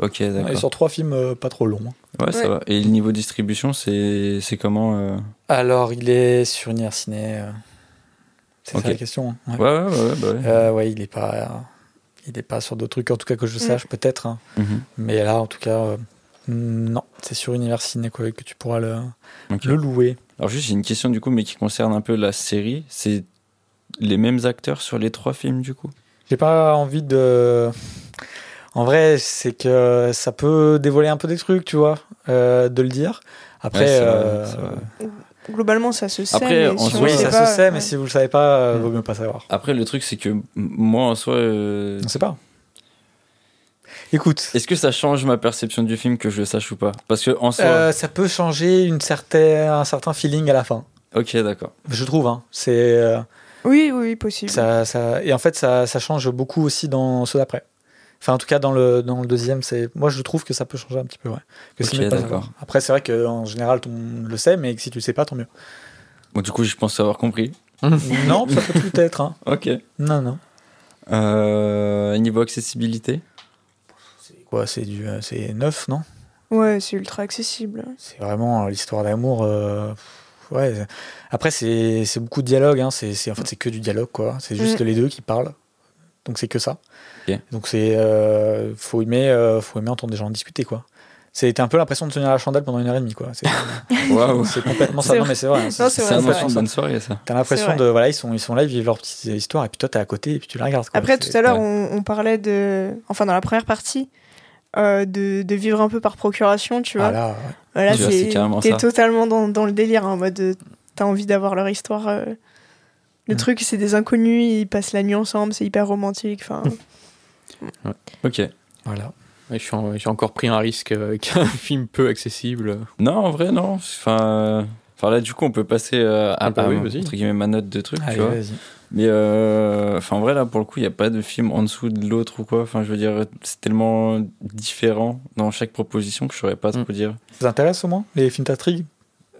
Ok, Et d'accord. sur trois films euh, pas trop longs. hein. Ouais, ça va. Et le niveau distribution, c'est c'est comment euh Alors, il est sur Univers Ciné. euh, C'est ça la question. hein. Ouais. Ouais, ouais, ouais. bah ouais. Euh, ouais, il est pas, euh, il est pas sur d'autres trucs, en tout cas que je sache, peut-être. hein. Mhm. Mais là, en tout cas, euh, non, c'est sur Univers Ciné quoi, que tu pourras le louer. Alors juste, j'ai une question du coup, mais qui concerne un peu la série. C'est les mêmes acteurs sur les trois films du coup? J'ai pas envie de. En vrai, c'est que ça peut dévoiler un peu des trucs, tu vois, euh, de le dire. Après, Ouais, euh, vrai. Globalement, ça se sait. Après, mais en si on oui, ça pas, se sait, mais ouais. si vous le savez pas, euh, Mm. vaut mieux pas savoir. Après, le truc, c'est que moi en soi, euh, On sait pas. Écoute, est-ce que ça change ma perception du film que je le sache ou pas? Parce que en soi, euh, ça peut changer une certaine, un certain feeling à la fin. ok, d'accord. Je trouve, hein. C'est euh, Oui, oui, possible. ça, ça, et en fait, ça, ça change beaucoup aussi dans ceux d'après. Enfin, en tout cas, dans le, dans le deuxième, c'est moi je trouve que ça peut changer un petit peu, ouais. Que c'est Ok, mieux de pas d'accord. Après, c'est vrai qu'en général, on le sait, mais que si tu le sais pas, tant mieux. Bon, du coup, je pense avoir compris. non, ça peut tout être. Hein. Ok. Non, non. Euh, niveau accessibilité? Quoi C'est du, euh, c'est neuf, non? Ouais, c'est ultra accessible. C'est vraiment euh, l'histoire d'amour. euh, ouais. Après, c'est c'est beaucoup de dialogue. Hein. C'est c'est- en fait, c'est que du dialogue, quoi. C'est juste Mm. les deux qui parlent. Donc c'est que ça. Ok. Donc c'est euh, faut aimer, euh, faut aimer entendre des gens discuter, quoi. C'était un peu l'impression de tenir la chandelle pendant une heure et demie, quoi. C'est c'est complètement ça. C'est Non, mais c'est vrai. hein. C'est c'est C'est vrai, un c'est moment vrai. de bonne soirée, ça. T'as l'impression C'est de voilà, ils sont ils sont là, ils vivent leur petite histoire, et puis toi t'es à côté, et puis tu la regardes. quoi. Après, C'est- tout à l'heure, ouais. on, on parlait de. Enfin, dans la première partie, euh, de, de vivre un peu par procuration, tu vois. Ah là, ouais. Voilà, c'est t'es totalement dans, dans le délire, hein, en mode euh, t'as envie d'avoir leur histoire. euh. Le Mm. truc, c'est des inconnus, ils passent la nuit ensemble, c'est hyper romantique. Enfin, Ok. voilà. Ouais, en- J'ai encore pris un risque euh, avec un film peu accessible. Non, en vrai, non. Enfin, enfin là, du coup, on peut passer euh, à, Ah bah oui, vas-y. entre guillemets, ma note de truc, tu Allez, vois. Mais euh, enfin, en vrai, là, pour le coup, il n'y a pas de film en dessous de l'autre ou quoi. Enfin, je veux dire, c'est tellement différent dans chaque proposition que je saurais pas trop Mm. dire. Ça t'intéresse au moins les films d'intrigue?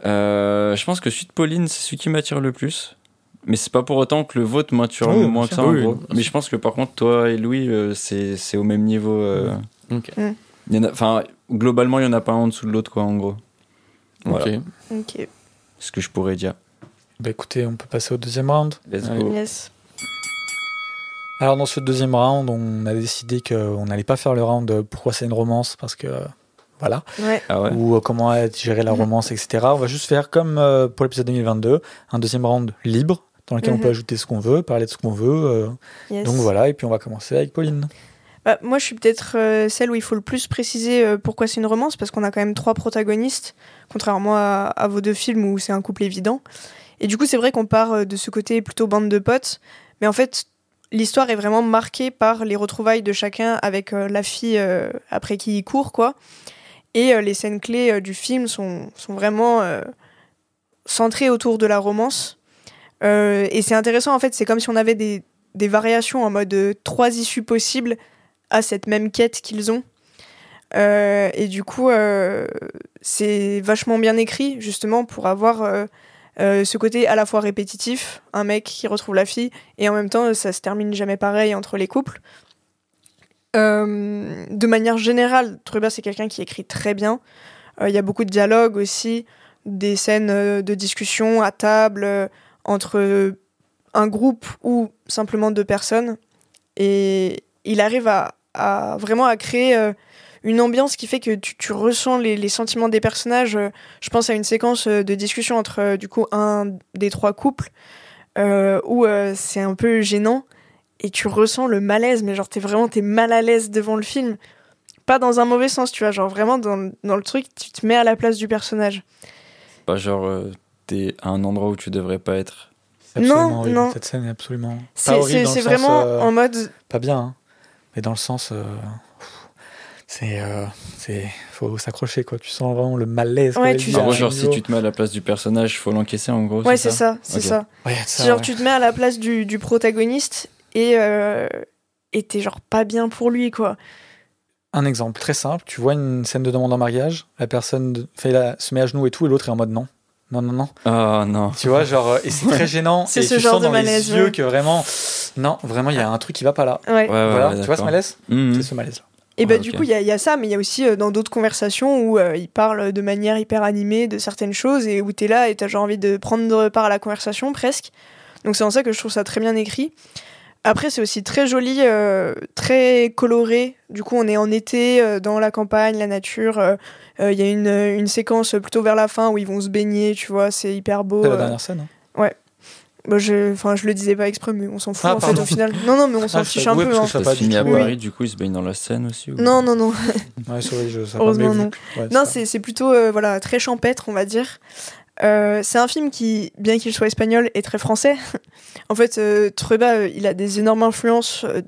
Euh, je pense que celui de Pauline, c'est celui qui m'attire le plus. Mais c'est pas pour autant que le vôtre m'attire Oui, moins que ça, en gros. Mais je pense que par contre, toi et Louis, euh, c'est c'est au même niveau. euh, Ok. il y en a- Enfin, globalement, il y en a pas un en dessous de l'autre, quoi, en gros. Voilà. Ok. ok. Ce que je pourrais dire. Bah écoutez, on peut passer au deuxième round. Let's Allez. go. Yes. Alors dans ce deuxième round, on a décidé qu'on n'allait pas faire le round pourquoi c'est une romance parce que voilà Ouais. Ah ouais ou euh, comment gérer la Mhm. romance etc. On va juste faire comme euh, pour l'épisode 2022 un deuxième round libre dans lequel on Mhm. peut ajouter ce qu'on veut, parler de ce qu'on veut. euh, Yes. donc voilà et puis on va commencer avec Pauline. Bah, moi, je suis peut-être euh, celle où il faut le plus préciser euh, pourquoi c'est une romance, parce qu'on a quand même trois protagonistes, contrairement à, à vos deux films où c'est un couple évident. Et du coup, c'est vrai qu'on part euh, de ce côté plutôt bande de potes, mais en fait, l'histoire est vraiment marquée par les retrouvailles de chacun avec euh, la fille euh, après qui il court, quoi. Et les scènes clés du film sont, sont vraiment centrées autour de la romance. Et c'est intéressant, en fait, c'est comme si on avait des, des variations en mode trois issues possibles à cette même quête qu'ils ont. Et du coup, c'est vachement bien écrit, justement, pour avoir euh, euh, ce côté à la fois répétitif, un mec qui retrouve la fille, et en même temps, ça se termine jamais pareil entre les couples. Euh, de manière générale, Truber, c'est quelqu'un qui écrit très bien. Euh, Il y a beaucoup de dialogues aussi. des scènes euh, de discussion à table euh, entre un groupe ou simplement deux personnes. Et il arrive à, vraiment à créer euh, une ambiance qui fait que tu, tu ressens les, les sentiments des personnages. Euh, Je pense à une séquence euh, de discussion entre euh, du coup un des trois couples euh, où euh, c'est un peu gênant et tu ressens le malaise, mais genre t'es vraiment t'es mal à l'aise devant le film. Pas dans un mauvais sens, tu vois, genre vraiment dans, dans le truc, tu te mets à la place du personnage. Pas genre, euh, t'es à un endroit où tu devrais pas être. Non, horrible. non. Cette scène est absolument. C'est sens, vraiment euh, en mode Pas bien, hein. mais dans le sens. C'est. euh, c'est faut s'accrocher, quoi. Tu sens vraiment le malaise. Ouais, tu gros, un genre, si tu te mets à la place du personnage, faut l'encaisser en gros. Ouais, c'est ça, c'est ça. Ouais, ça, C'est genre ouais. tu te mets à la place du, du protagoniste et euh, et t'es genre pas bien pour lui quoi. Un exemple très simple, tu vois une scène de demande en mariage, la personne de- fait la, se met à genoux et tout, et l'autre est en mode non. Non, non, non. Ah non. Tu vois, genre, et c'est très gênant. C'est ce tu genre sens de dans malaise, les yeux ouais. que vraiment, non, vraiment, il y a un truc qui va pas là. Ouais. Ouais, ouais, voilà, ouais, tu vois ce malaise Mhm. C'est ce malaise-là. Et bah Ouais, du coup il y, a- il y a ça, mais il y a aussi euh, dans d'autres conversations où euh, il parle de manière hyper animée de certaines choses et où t'es là et t'as genre envie de prendre part à la conversation presque. Donc c'est en ça que je trouve ça très bien écrit. Après c'est aussi très joli, euh, très coloré. Du coup on est en été euh, dans la campagne, la nature. euh, Il y a une, une séquence plutôt vers la fin où ils vont se baigner, tu vois, c'est hyper beau. C'est la dernière scène. hein. Bah, je, enfin, je le disais pas exprès, mais on s'en fout Ah, en fait au final. Non, non, mais on s'en Ah, fiche un ouais, peu. parce que hein. savais Ça du finit à tout. Oui. Paris, du coup, il se baigne dans la Seine aussi. ou- Non, non, non. Ouais, sorry, je savais Heureusement, non. ouais, Non, ça- c'est c'est plutôt euh, voilà très champêtre, on va dire. Euh, c'est un film qui, bien qu'il soit espagnol, est très français. en fait, euh, Trueba, euh, il a des énormes influences euh,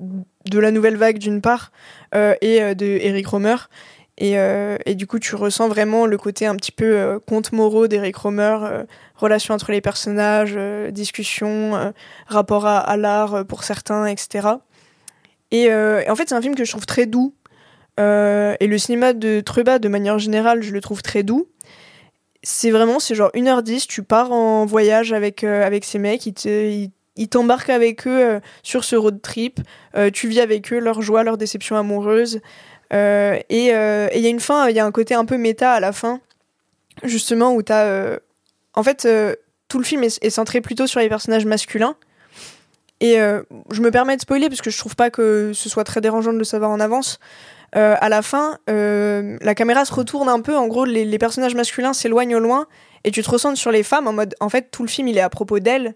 de la nouvelle vague d'une part euh, et euh, de Eric Romer. Et, euh, et du coup, tu ressens vraiment le côté un petit peu euh, conte moraux d'Eric Romer, euh, relation entre les personnages, euh, discussion, rapport à, l'art pour certains, etc. Et, en fait, c'est un film que je trouve très doux. Et le cinéma de Trueba, de manière générale, je le trouve très doux. C'est vraiment, c'est genre 1h10, tu pars en voyage avec, avec ces mecs, ils te- t'embarquent avec eux sur ce road trip, tu vis avec eux leur joie, leur déception amoureuse. Euh, et euh, et il y a une fin, il y a un côté un peu méta à la fin, justement, où t'as. euh, en fait, tout le film est, est centré plutôt sur les personnages masculins. Et je me permets de spoiler parce que je trouve pas que ce soit très dérangeant de le savoir en avance. Euh, à la fin, euh, la caméra se retourne un peu. En gros, les, les personnages masculins s'éloignent au loin et tu te ressens sur les femmes en mode, en fait, tout le film il est à propos d'elles.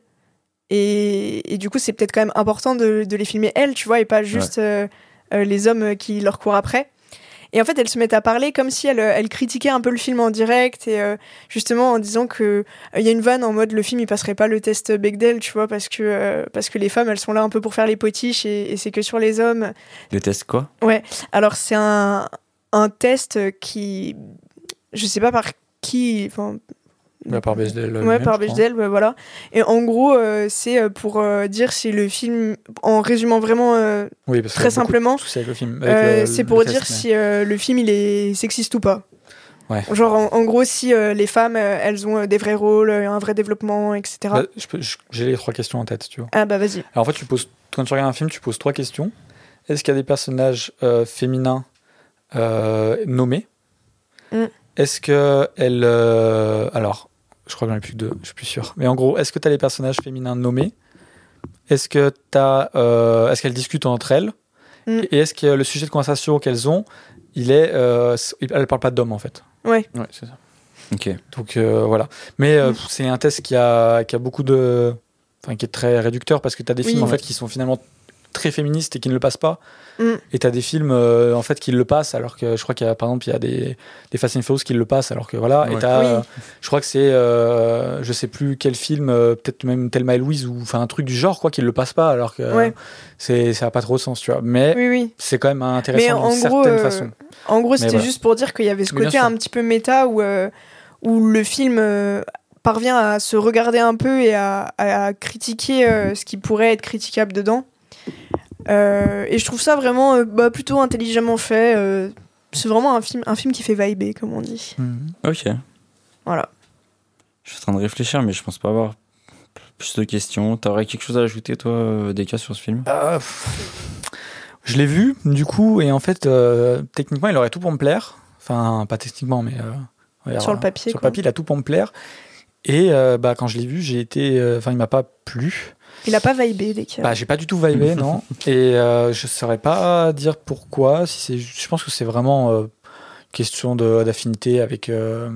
Et, et du coup, c'est peut-être quand même important de, de les filmer elles, tu vois, et pas juste euh, les hommes qui leur courent après. Et en fait, elles se mettent à parler comme si elles, elles critiquaient un peu le film en direct et euh, justement en disant que euh, il y a une vanne en mode le film il passerait pas le test Bechdel, tu vois, parce que euh, parce que les femmes elles sont là un peu pour faire les potiches et, et c'est que sur les hommes. Le test quoi? Alors c'est un, un test qui, je sais pas par qui, enfin, Bah, par Bechdel. ouais, par. Bechdel, voilà. Et en gros, euh, c'est euh, pour euh, dire si le film, en résumant vraiment euh, Oui, parce très simplement, euh, c'est pour dire si euh, le film il est sexiste ou pas. Ouais. Genre en, en gros si euh, les femmes euh, elles ont euh, des vrais rôles, euh, un vrai développement, etc. Bah, J'ai les trois questions en tête, tu veux. Ah bah vas-y. Alors en fait, tu poses, quand tu regardes un film, tu poses trois questions. Est-ce qu'il y a des personnages euh, féminins euh, nommés? Mm. Est-ce que elle, euh, alors, je crois que j'en ai plus que deux, je suis plus sûr. Mais en gros, est-ce que tu as les personnages féminins nommés? Est-ce que t'as, euh, est-ce qu'elles discutent entre elles? Mm. Et est-ce que le sujet de conversation qu'elles ont, il est, euh, elles parlent pas d'hommes en fait? Ouais, c'est ça. Ok. Donc euh, voilà. Mais euh, Mm. c'est un test qui a, qui a beaucoup de. Enfin, qui est très réducteur parce que tu as des Oui. films en Ouais. fait qui sont finalement très féministes et qui ne le passent pas. Mm. Et tu as des films euh, en fait qui le passent alors que je crois qu'il y a par exemple il y a des, des Fast and Furious qui le passent alors que voilà. Et t'as, Oui. euh, je crois que c'est euh, je sais plus quel film, euh, peut-être même Thelma et Louise ou enfin un truc du genre quoi qui le passe pas alors que euh, Ouais. c'est ça a pas trop de sens tu vois. Mais Oui oui. c'est quand même intéressant en d'une gros, certaine euh, façon. En gros, c'était voilà. juste pour dire qu'il y avait ce côté un petit peu méta où, euh, où le film euh, parvient à se regarder un peu et à, à critiquer euh, ce qui pourrait être critiquable dedans. Euh, et je trouve ça vraiment euh, bah, plutôt intelligemment fait. euh, c'est vraiment un film, un film qui fait vibrer, comme on dit. Mhm. Ok. Voilà. Je suis en train de réfléchir, mais je pense pas avoir plus de questions. T'aurais quelque chose à ajouter, toi, euh, Deka, sur ce film? Euh, pff, je l'ai vu, du coup, et en fait, euh, techniquement, il aurait tout pour me plaire. Enfin, pas techniquement, mais euh, Ouais, Sur le papier, Sur le quoi. papier, il a tout pour me plaire. Et euh, bah, quand je l'ai vu, j'ai été. euh, Enfin, il m'a pas plu. Il a pas vibé dès qu'il y a- Bah, j'ai pas du tout vibé, non. Et euh, je saurais pas dire pourquoi. Si c'est, je pense que c'est vraiment euh, question de, d'affinité avec euh,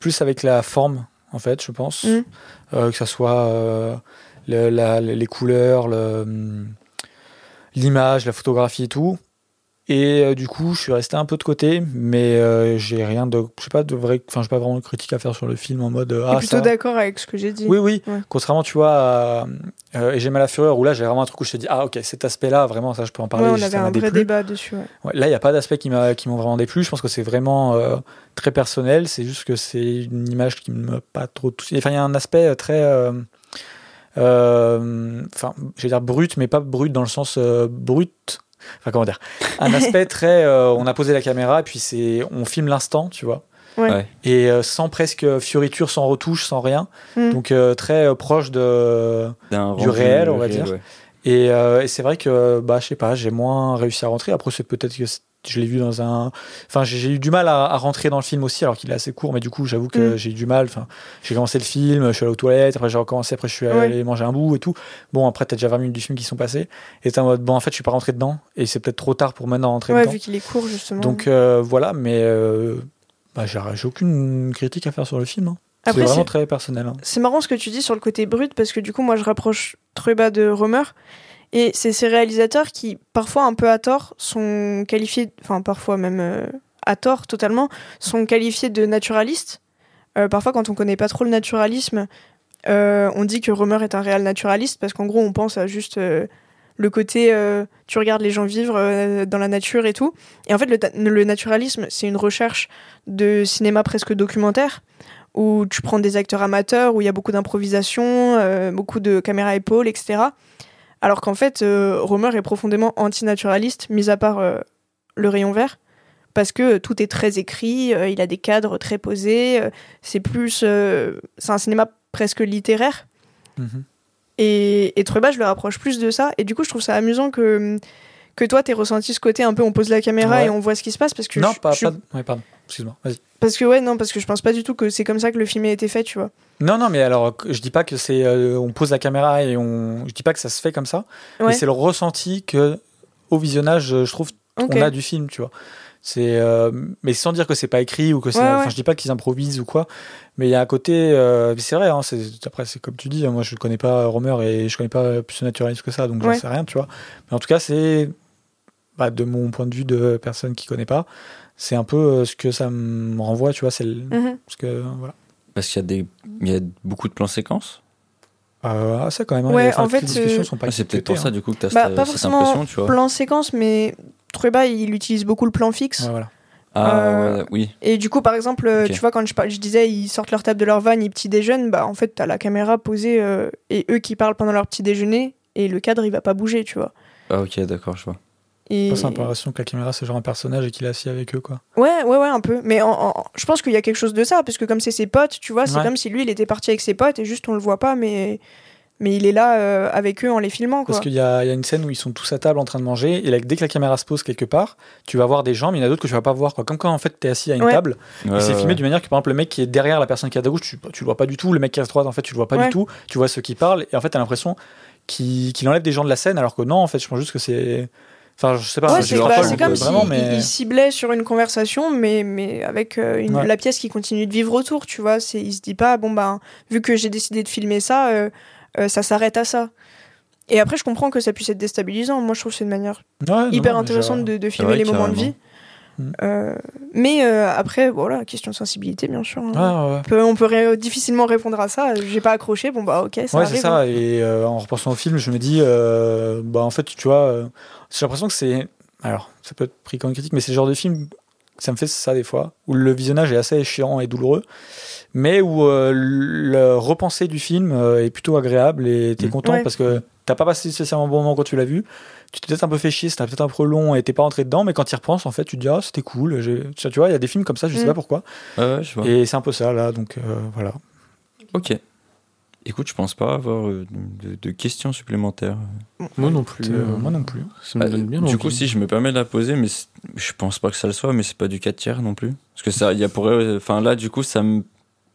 plus avec la forme, en fait, je pense. Mm. Euh, que ça soit euh, le- la- les couleurs, le, hum, l'image, la photographie et tout. Et euh, du coup, je suis resté un peu de côté, mais euh, j'ai rien de, je sais pas de vrai, enfin, j'ai pas vraiment de critique à faire sur le film en mode ah plutôt ça. d'accord avec ce que j'ai dit. Oui, oui. Ouais. Contrairement, tu vois, à euh, Et j'aime à la fureur, où là, j'ai vraiment un truc où je te dis, ah, ok, cet aspect-là, vraiment, ça, je peux en parler. Ouais, on avait un vrai débat dessus. ouais. Ouais, là, il n'y a pas d'aspect qui m'a- qui m'ont vraiment déplu. Je pense que c'est vraiment euh, très personnel. C'est juste que c'est une image qui ne m'a pas trop. Enfin, il y a un aspect très. euh, euh, Enfin, je vais dire brut, mais pas brut dans le sens euh, brut. Enfin, comment dire Un aspect très. euh, on a posé la caméra, et puis c'est, on filme l'instant, tu vois. Ouais. Et euh, sans presque fioriture, sans retouche, sans rien. Mm. Donc, euh, très euh, proche de. Du réel, on va dire. ouais. Et, euh, et c'est vrai que, bah, je sais pas, j'ai moins réussi à rentrer. Après, c'est peut-être que c'est- je l'ai vu dans un. Enfin, j'ai eu du mal à, à rentrer dans le film aussi, alors qu'il est assez court, mais du coup, j'avoue que Mm. j'ai eu du mal. Enfin, j'ai commencé le film, je suis allé aux toilettes, après j'ai recommencé, après je suis allé manger un bout et tout. Bon, après, t'as déjà 20 minutes du film qui sont passées. Et t'es en mode, bon, en fait, je suis pas rentré dedans, et c'est peut-être trop tard pour maintenant rentrer Ouais, dedans. vu qu'il est court, justement. Donc euh, voilà, mais euh, bah, j'ai aucune critique à faire sur le film. hein. C'est vraiment très personnel. hein. C'est marrant ce que tu dis sur le côté brut parce que du coup, moi, je rapproche Trueba de Romer. Et c'est ces réalisateurs qui, parfois un peu à tort, sont qualifiés, enfin parfois même euh, à tort totalement, sont qualifiés de naturalistes. Euh, parfois, quand on connaît pas trop le naturalisme, euh, on dit que Romer est un réel naturaliste parce qu'en gros, on pense à juste le côté tu regardes les gens vivre dans la nature et tout. Et en fait, le, le naturalisme, c'est une recherche de cinéma presque documentaire où tu prends des acteurs amateurs, où il y a beaucoup d'improvisation, beaucoup de caméra épaules, etc. Alors qu'en fait, euh, Romer est profondément antinaturaliste, mis à part euh, le rayon vert, parce que tout est très écrit, euh, il a des cadres très posés, euh, c'est plus, euh, c'est un cinéma presque littéraire. Mhm. Et, et je le rapproche plus de ça. Et du coup, je trouve ça amusant que, que toi, t'aies ressenti ce côté un peu, on pose la caméra Ouais. et on voit ce qui se passe. Parce que Non, je- pas, je, pas- ouais, pardon, excuse-moi, vas-y. Parce que, ouais, non, parce que je pense pas du tout que c'est comme ça que le film a été fait, tu vois. Non, non, mais alors, je dis pas que c'est. euh, on pose la caméra et on. Je dis pas que ça se fait comme ça. Ouais. Mais c'est le ressenti que, au visionnage, je trouve, Ok. on a du film, tu vois. C'est. euh, mais sans dire que c'est pas écrit ou que c'est. Enfin, je dis pas qu'ils improvisent ou quoi. Mais il y a un côté. euh, c'est vrai, hein, c'est, après, c'est comme tu dis. hein, Moi, je connais pas Romer et je connais pas plus naturaliste que ça, donc j'en sais rien, tu vois. Mais en tout cas, c'est. Bah, de mon point de vue de personne qui connaît pas, c'est un peu euh, ce que ça me renvoie, tu vois. C'est le- Mhm. parce que, voilà. Parce qu'il y a des, il y a beaucoup de plans séquences? Euh, ah, ça quand même. hein, Ouais, en fait, discussions euh, sont pas Ah, c'est peut-être pour ça hein. du coup que tu as Bah, cette, pas cette forcément impression, tu vois. Plan séquence, mais Trueba, il utilise beaucoup le plan fixe. Ouais, voilà. Ah Euh, ouais, oui. Et du coup, par exemple, euh, tu vois, quand je, par- je disais ils sortent leur table de leur van, ils petit déjeunent, bah en fait, t'as la caméra posée euh, et eux qui parlent pendant leur petit déjeuner et le cadre il va pas bouger, tu vois. Ah ok, d'accord, je vois. Et... C'est l'impression que la caméra c'est genre un personnage et qu'il est assis avec eux quoi. Ouais, ouais, ouais, un peu. Mais en- en- je pense qu'il y a quelque chose de ça, parce que comme c'est ses potes, tu vois, c'est Ouais. comme si lui il était parti avec ses potes et juste on le voit pas, mais, mais il est là euh, avec eux en les filmant, quoi. Parce qu'il y, a il y a une scène où ils sont tous à table en train de manger et là, dès que la caméra se pose quelque part, tu vas voir des gens, mais il y en a d'autres que tu vas pas voir quoi. Comme quand en fait t'es assis à une Ouais. table Ouais, et c'est filmé ouais. d'une manière que par exemple le mec qui est derrière la personne qui est à gauche, tu, tu le vois pas du tout. Le mec qui est à droite en fait tu le vois pas Ouais. du tout. Tu vois ceux qui parlent et en fait t'as l'impression qu'il qu'il enlève des gens de la scène alors que non en fait je pense juste que c'est. Enfin je sais pas. Ouais, je c'est bah, comme s'il mais. il ciblait sur une conversation, mais, mais avec euh, une- Ouais. la pièce qui continue de vivre autour, tu vois. C'est- Il se dit pas, bon, bah, vu que j'ai décidé de filmer ça, euh, euh, ça s'arrête à ça. Et après, je comprends que ça puisse être déstabilisant. Moi, je trouve que c'est une manière Ouais, hyper non, intéressante de, de filmer les moments de vie. Mm. Euh, mais euh, après, voilà, question de sensibilité, bien sûr. hein. On peut, on peut ré- difficilement répondre à ça. J'ai pas accroché, bon, bah, ok, ça ouais, arrive. c'est hein. ça. Et euh, en repensant au film, je me dis, euh, bah en fait, tu vois, euh, j'ai l'impression que c'est. Alors, ça peut être pris comme une critique, mais c'est le genre de film, ça me fait ça des fois, où le visionnage est assez chiant et douloureux, mais où euh, le repenser du film euh, est plutôt agréable et t'es Mm. content Ouais. parce que t'as pas passé spécialement un bon moment quand tu l'as vu. Tu t'es peut-être un peu fait chier, c'était peut-être un peu long et t'es pas rentré dedans, mais quand tu y repenses, en fait, tu te dis, ah, c'était cool. Tu vois, il y a des films comme ça, je sais Mm. pas pourquoi. Ouais, ouais, je vois. Et c'est un peu ça, là, donc euh, voilà. Ok. Écoute, je pense pas avoir euh, de, de questions supplémentaires. Moi non plus. Euh, euh, moi non plus. Ça me Bah, donne bien du envie. coup, si je me permets de la poser, mais je pense pas que ça le soit, mais c'est pas du 4 tiers non plus. Parce que ça, il y a pour, enfin là, du coup, ça me,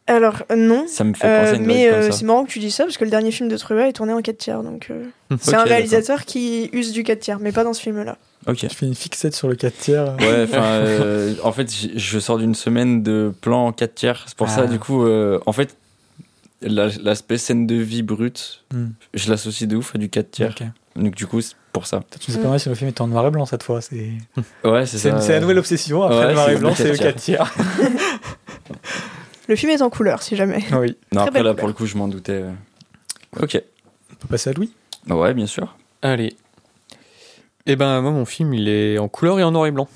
Alors, non. ça me fait Euh, penser à une mais euh, c'est marrant que tu dis ça parce que le dernier film de Trueba est tourné en 4 tiers. Donc, euh, c'est un réalisateur qui use du 4 tiers, mais pas dans ce film-là. Ok. Tu fais une fixette sur le 4 tiers. Ouais, enfin, euh, en fait, je sors d'une semaine de plan en 4 tiers. C'est pour Ah. ça, du coup, euh, en fait, l'aspect scène de vie brute, Hmm. je l'associe de ouf à du 4 tiers. Donc, du coup, c'est pour ça. Tu sais pas mal si le film est en noir et blanc cette fois. C'est Ouais, c'est c'est ça. c'est la nouvelle obsession. Après Ouais, le noir c'est et blanc, c'est le 4 4 tiers. Le film est en couleur, si jamais. oui. Non, Très après, là, couleur. pour le coup, je m'en doutais. Ok. On peut passer à Louis? Ouais, bien sûr. Allez. Eh ben, moi, mon film, il est en couleur et en noir et blanc.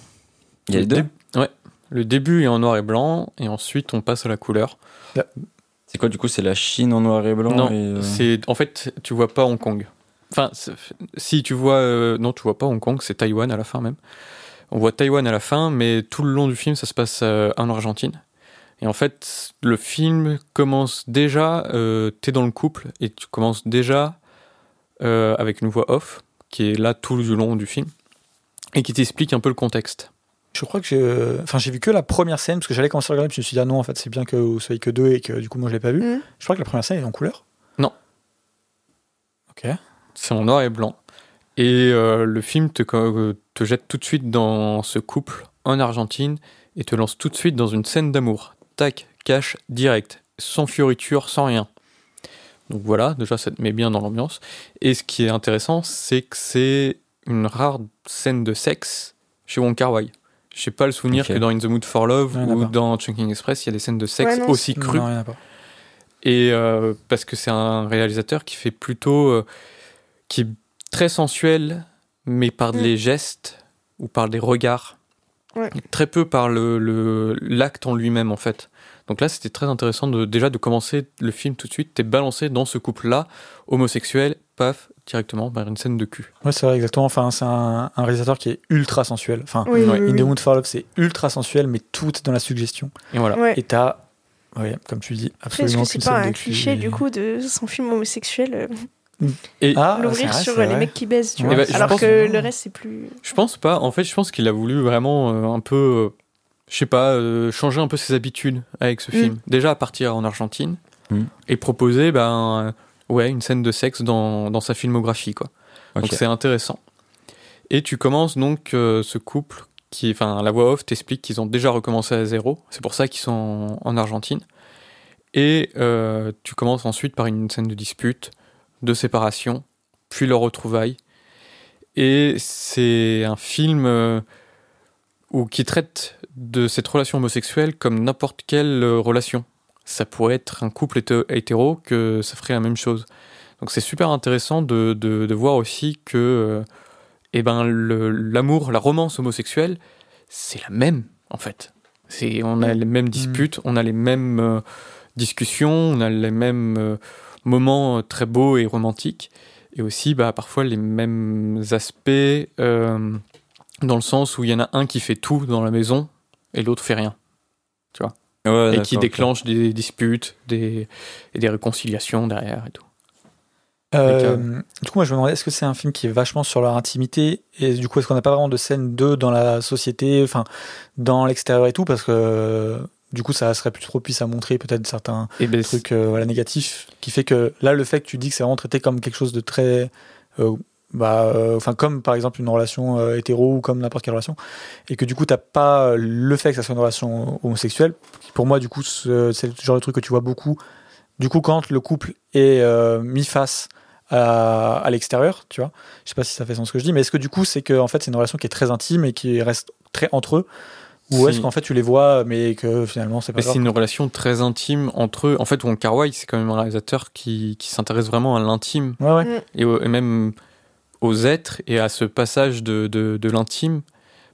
Il y a les Le deux. Ouais. Le début est en noir et blanc, et ensuite, on passe à la couleur. C'est quoi, du coup C'est la Chine en noir et blanc non, et, euh, c'est en fait, tu vois pas Hong Kong. Enfin, si tu vois, euh, non, tu vois pas Hong Kong, c'est Taïwan à la fin même. On voit Taïwan à la fin, mais tout le long du film, ça se passe euh, en Argentine. Et en fait, le film commence déjà, euh, t'es dans le couple et tu commences déjà avec une voix off qui est là tout le long du film et qui t'explique un peu le contexte. Je crois que j'ai enfin, j'ai vu que la première scène parce que j'allais commencer à regarder. Puis je me suis dit, ah non, en fait, c'est bien que vous soyez que deux et que du coup, moi, je l'ai pas vu. Mhm. Je crois que la première scène est en couleur. Non. Ok. C'est en noir et blanc. Et euh, le film te jette tout de suite dans ce couple en Argentine et te lance tout de suite dans une scène d'amour. Tac, cash, direct, sans fioriture, sans rien. Donc voilà, déjà ça te met bien dans l'ambiance. Et ce qui est intéressant, c'est que c'est une rare scène de sexe chez Wong Kar Wai. J'ai pas le souvenir que dans In the Mood for Love ou dans Chunking Express, il y a des scènes de sexe Ouais, aussi crues. Non. Et euh, parce que c'est un réalisateur qui fait plutôt. euh, qui est très sensuel, mais par Mm. les gestes ou par des regards. Ouais. Très peu par le le- l'acte en lui-même, en fait. Donc là, c'était très intéressant de, déjà de commencer le film tout de suite. T'es balancé dans ce couple-là, homosexuel, paf, directement vers une scène de cul. Ouais, c'est vrai, exactement. Enfin, c'est un, un réalisateur qui est ultra sensuel. Enfin, Oui, Ouais. oui, In the Mood for Love, c'est ultra sensuel, mais tout est dans la suggestion. Et voilà. Ouais. Et t'as, ouais, comme tu dis, absolument est-ce que c'est pas un cliché du coup de son film homosexuel euh, Et Ah, l'ouvrir vrai, sur les mecs qui baissent, tu Ouais, vois. bah, Alors pense- que le reste c'est plus. Je pense pas. En fait, je pense qu'il a voulu vraiment euh, un peu, euh, je sais pas, euh, changer un peu ses habitudes avec ce Mm. film. Déjà à partir en Argentine Mm. et proposer, ben, ouais, une scène de sexe dans, dans sa filmographie, quoi. Donc c'est intéressant. Et tu commences donc euh, ce couple qui, enfin, la voix off t'explique qu'ils ont déjà recommencé à zéro. C'est pour ça qu'ils sont en, en Argentine. Et euh, tu commences ensuite par une scène de dispute, de séparation, puis leur retrouvaille. Et c'est un film euh, où, qui traite de cette relation homosexuelle comme n'importe quelle relation. Ça pourrait être un couple hété- hétéro que ça ferait la même chose. Donc c'est super intéressant de, de, de voir aussi que euh, eh ben, l'amour, la romance homosexuelle, c'est la même en fait. C'est, on a les mêmes disputes, on a les mêmes euh, discussions, on a les mêmes euh, moments très beaux et romantiques, et aussi bah, parfois les mêmes aspects euh, dans le sens où il y en a un qui fait tout dans la maison et l'autre fait rien, Ouais, et qui déclenche des disputes des, et des réconciliations derrière et tout. Euh, Avec, du coup, moi, je me demandais, est-ce que c'est un film qui est vachement sur leur intimité Et du coup, est-ce qu'on n'a pas vraiment de scène d'eux dans la société, enfin, dans l'extérieur et tout? Parce que euh, du coup, ça serait plus propice à montrer peut-être certains Et ben, trucs euh, voilà, négatifs qui fait que là, le fait que tu dis que c'est vraiment traité comme quelque chose de très. euh, bah, euh, enfin, comme par exemple une relation euh, hétéro ou comme n'importe quelle relation, et que du coup, t'as pas euh, le fait que ça soit une relation homosexuelle. Pour moi, du coup, ce- c'est le genre de truc que tu vois beaucoup. Du coup, quand le couple est euh, mis face à, à l'extérieur, tu vois, je sais pas si ça fait sens ce que je dis, mais est-ce que du coup, c'est que en fait, c'est une relation qui est très intime et qui reste très entre eux, ou est-ce qu'en fait, tu les vois, mais que finalement, c'est pas Mais grave? c'est une relation très intime entre eux. En fait, Wong Kar Wai, c'est quand même un réalisateur qui, qui s'intéresse vraiment à l'intime Ouais, ouais. et, au- et même aux êtres et à ce passage de, de, de l'intime,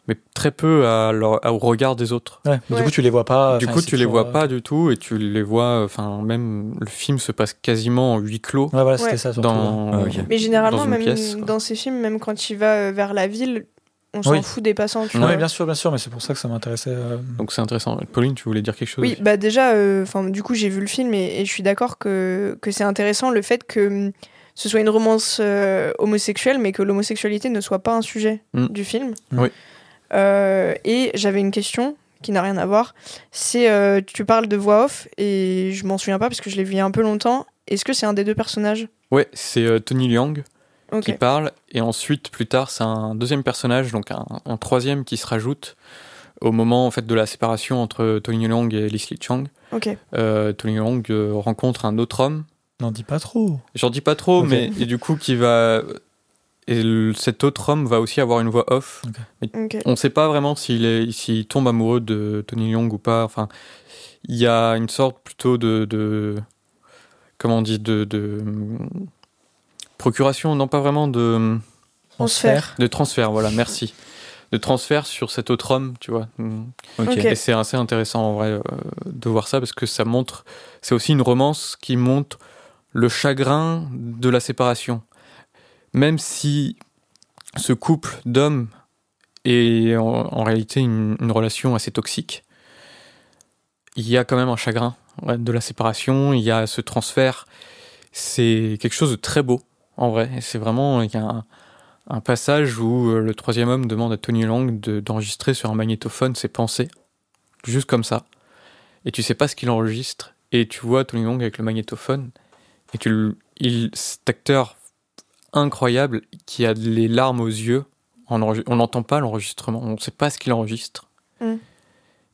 mais très peu à leur- au regard des autres. Ouais, mais Ouais. du coup, tu les vois pas. du coup, tu les vois euh, pas du tout et tu les vois. Enfin, même le film se passe quasiment en huis clos Ouais, voilà, c'était Ouais. ça surtout. dans. Ah. Mais généralement, Dans une même pièce, dans ces films, même quand il va euh, vers la ville, on s'en Oui. fout des passants. Tu Non, vois. mais bien sûr, bien sûr, mais c'est pour ça que ça m'intéressait. euh, Donc c'est intéressant. Pauline, tu voulais dire quelque chose Oui, bah déjà, euh, enfin du coup j'ai vu le film et, et je suis d'accord que, que c'est intéressant le fait que hum, ce soit une romance euh, homosexuelle, mais que l'homosexualité ne soit pas un sujet Mm. du film. Oui. Euh, et j'avais une question qui n'a rien à voir. C'est euh, tu parles de voix off et je m'en souviens pas parce que je l'ai vu il y a un peu longtemps. Est-ce que c'est un des deux personnages? Ouais, c'est Tony Ok. qui parle, et ensuite, plus tard, c'est un deuxième personnage, donc un, un troisième qui se rajoute au moment en fait de la séparation entre Tony Leung et Leslie Chang. Ok. Euh, Tony euh, rencontre un autre homme. N'en dis pas trop. J'en dis pas trop, mais et du coup qui va et le- cet autre homme va aussi avoir une voix off. On ne sait pas vraiment s'il est s'il tombe amoureux de Tony Leung ou pas. Enfin, il y a une sorte plutôt de, de comment on dit de, de procuration, non pas vraiment de Transfert. de transfert. Voilà, merci. De transfert sur cet autre homme, tu vois. Ok. Ok. Et c'est assez intéressant en vrai euh, de voir ça parce que ça montre, c'est aussi une romance qui montre le chagrin de la séparation. Même si ce couple d'hommes est en, réalité une, relation assez toxique, il y a quand même un chagrin de la séparation, il y a ce transfert. C'est quelque chose de très beau en vrai. C'est vraiment, y a un, passage où euh, le troisième homme demande à Tony Lang de- d'enregistrer sur un magnétophone ses pensées, juste comme ça. Et tu sais pas ce qu'il enregistre. Et tu vois Tony Lang avec le magnétophone. Et tu, le- il, cet acteur incroyable qui a les larmes aux yeux. On n'entend pas l'enregistrement. On ne sait pas ce qu'il enregistre. Mm.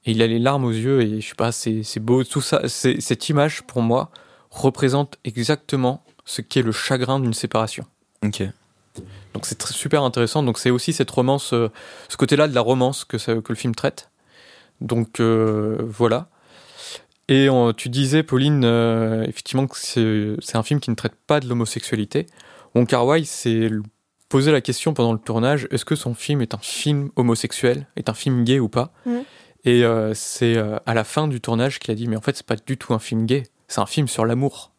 Et il a les larmes aux yeux. Et je sais pas, c'est beau. Tout ça, cette image pour moi représente exactement ce qu'est le chagrin d'une séparation. Ok. Donc c'est super intéressant. Donc c'est aussi cette romance, euh, ce côté-là de la romance que, ça- que le film traite. Donc euh, voilà. Et euh, tu disais, Pauline, euh, effectivement que c'est un film qui ne traite pas de l'homosexualité. Wong Kar-wai s'est posé la question pendant le tournage est-ce que son film est un film homosexuel, est un film gay ou pas? Et euh, c'est euh, à la fin du tournage qu'il a dit mais en fait c'est pas du tout un film gay, c'est un film sur l'amour.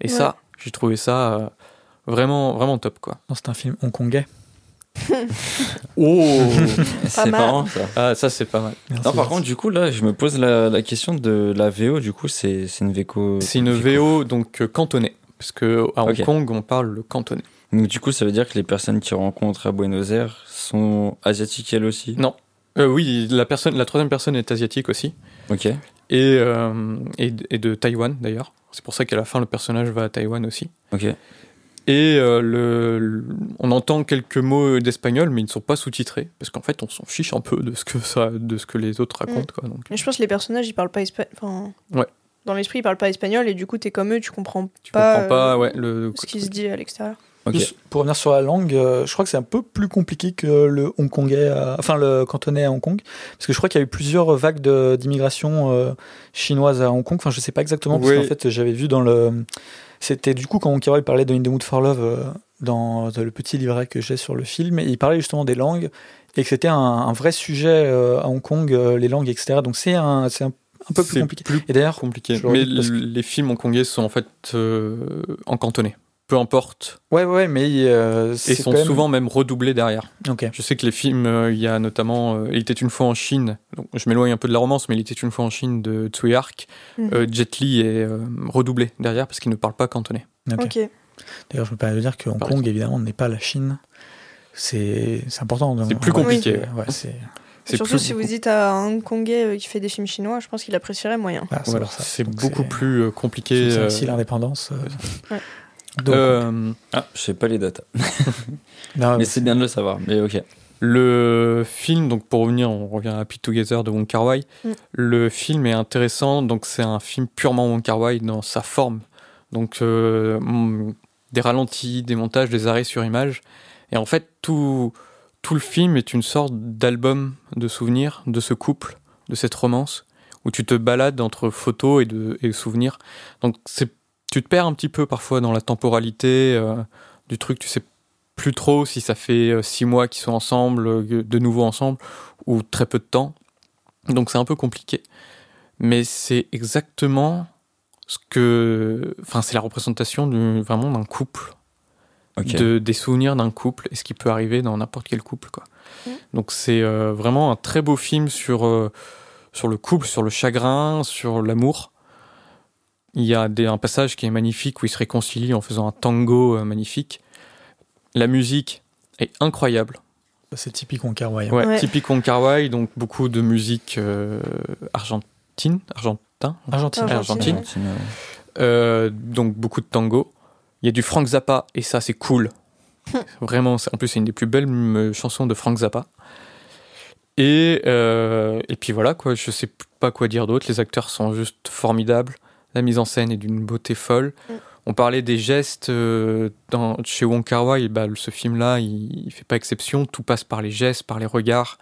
Et Ouais. ça, j'ai trouvé ça euh, vraiment vraiment top quoi. Non, c'est un film hongkongais. Oh C'est mal. marrant ça. Ah, ça c'est pas mal. Merci, Non, par merci. contre, du coup, là, je me pose la, la question de la VO. Du coup, c'est c'est une VO. C'est une VO donc euh, cantonais, parce que à Hong. Kong on parle le cantonais. Donc, du coup, ça veut dire que les personnes qui rencontrent à Buenos Aires sont asiatiques elles aussi? Non. Euh, oui, la personne, la troisième personne est asiatique aussi, Ok. et, euh, et, et de Taïwan d'ailleurs. C'est pour ça qu'à la fin le personnage va à Taïwan aussi. Ok. Et euh, le, le- on entend quelques mots d'espagnol, mais ils ne sont pas sous-titrés, parce qu'en fait on s'en fiche un peu de ce que ça, de ce que les autres racontent. Quoi, donc. Mais je pense que les personnages ils parlent pas espagnol. Enfin, Ouais. Dans l'esprit ils parlent pas espagnol et du coup t'es comme eux, tu comprends Tu pas, comprends pas euh, ouais, le, ce qui se dit à l'extérieur. Ok. Juste pour revenir sur la langue, euh, je crois que c'est un peu plus compliqué que le hongkongais, à- enfin le cantonais à Hong Kong, parce que je crois qu'il y a eu plusieurs vagues d'immigration euh, chinoise à Hong Kong. Enfin, je sais pas exactement parce Oui. qu'en fait j'avais vu dans le, c'était du coup quand Kar-wai parlait de In the Mood for Love euh, dans le petit livret que j'ai sur le film, et il parlait justement des langues et que c'était un, un vrai sujet euh, à Hong Kong, euh, les langues, etc. Donc c'est un, un, un peu plus compliqué. plus Et d'ailleurs, compliqué. Mais que- les films hongkongais sont en fait euh, en cantonais. Peu importe. ouais, ouais, mais euh, Et c'est sont quand même- souvent même redoublés derrière. Ok. Je sais que les films, euh, il y a notamment euh, Il était une fois en Chine, donc je m'éloigne un peu de la romance, mais Il était une fois en Chine de Tsui Hark. Mhm. Euh, Jet Li est euh, redoublé derrière parce qu'il ne parle pas cantonais. Ok. D'ailleurs, je me permets de dire que Hong Par Kong, évidemment, n'est pas la Chine. C'est c'est important. C'est plus compliqué. c'est- ouais, c'est Surtout plus- si vous dites à un Hongkongais qui fait des films chinois, je pense qu'il apprécierait moyen. voilà, c'est Voilà, beaucoup plus compliqué. c'est aussi l'indépendance. euh. Ouais. Donc, euh, Ah, je sais pas les dates. non, Mais c'est bien de le savoir. Mais ok. Le film, donc pour revenir, on revient à Happy Together de Wong Kar Wai. Mm. Le film est intéressant, donc c'est un film purement Wong Kar Wai dans sa forme. Donc euh, mm, des ralentis, des montages, des arrêts sur image. Et en fait, tout, tout le film est une sorte d'album de souvenirs de ce couple, de cette romance, où tu te balades entre photos et, de, et souvenirs. Donc c'est, tu te perds un petit peu parfois dans la temporalité euh, du truc, tu sais plus trop si ça fait euh, six mois qu'ils sont ensemble, euh, de nouveau ensemble, ou très peu de temps. Donc c'est un peu compliqué. Mais c'est exactement ce que. Enfin, c'est la représentation du, vraiment d'un couple. De, des souvenirs d'un couple et ce qui peut arriver dans n'importe quel couple. Quoi. Mm. Donc c'est euh, vraiment un très beau film sur, euh, sur le couple, sur le chagrin, sur l'amour. Il y a des, un passage qui est magnifique où ils se réconcilient en faisant un tango euh, magnifique. La musique est incroyable. C'est typique hein. Ouais, Ouais. Typique Wai, donc beaucoup de musique euh, argentine, argentin, Argentine. Argentine. Argentine. Argentine, ouais. Euh, donc beaucoup de tango. Il y a du Frank Zappa et ça c'est cool. Vraiment, c'est- en plus c'est une des plus belles chansons de Frank Zappa. Et, euh, et puis voilà quoi, je sais pas quoi dire d'autre. Les acteurs sont juste formidables. La mise en scène est d'une beauté folle. Mm. On parlait des gestes euh, dans, chez Wong Kar Wai. Bah, ce film-là, il, il fait pas exception. Tout passe par les gestes, par les regards,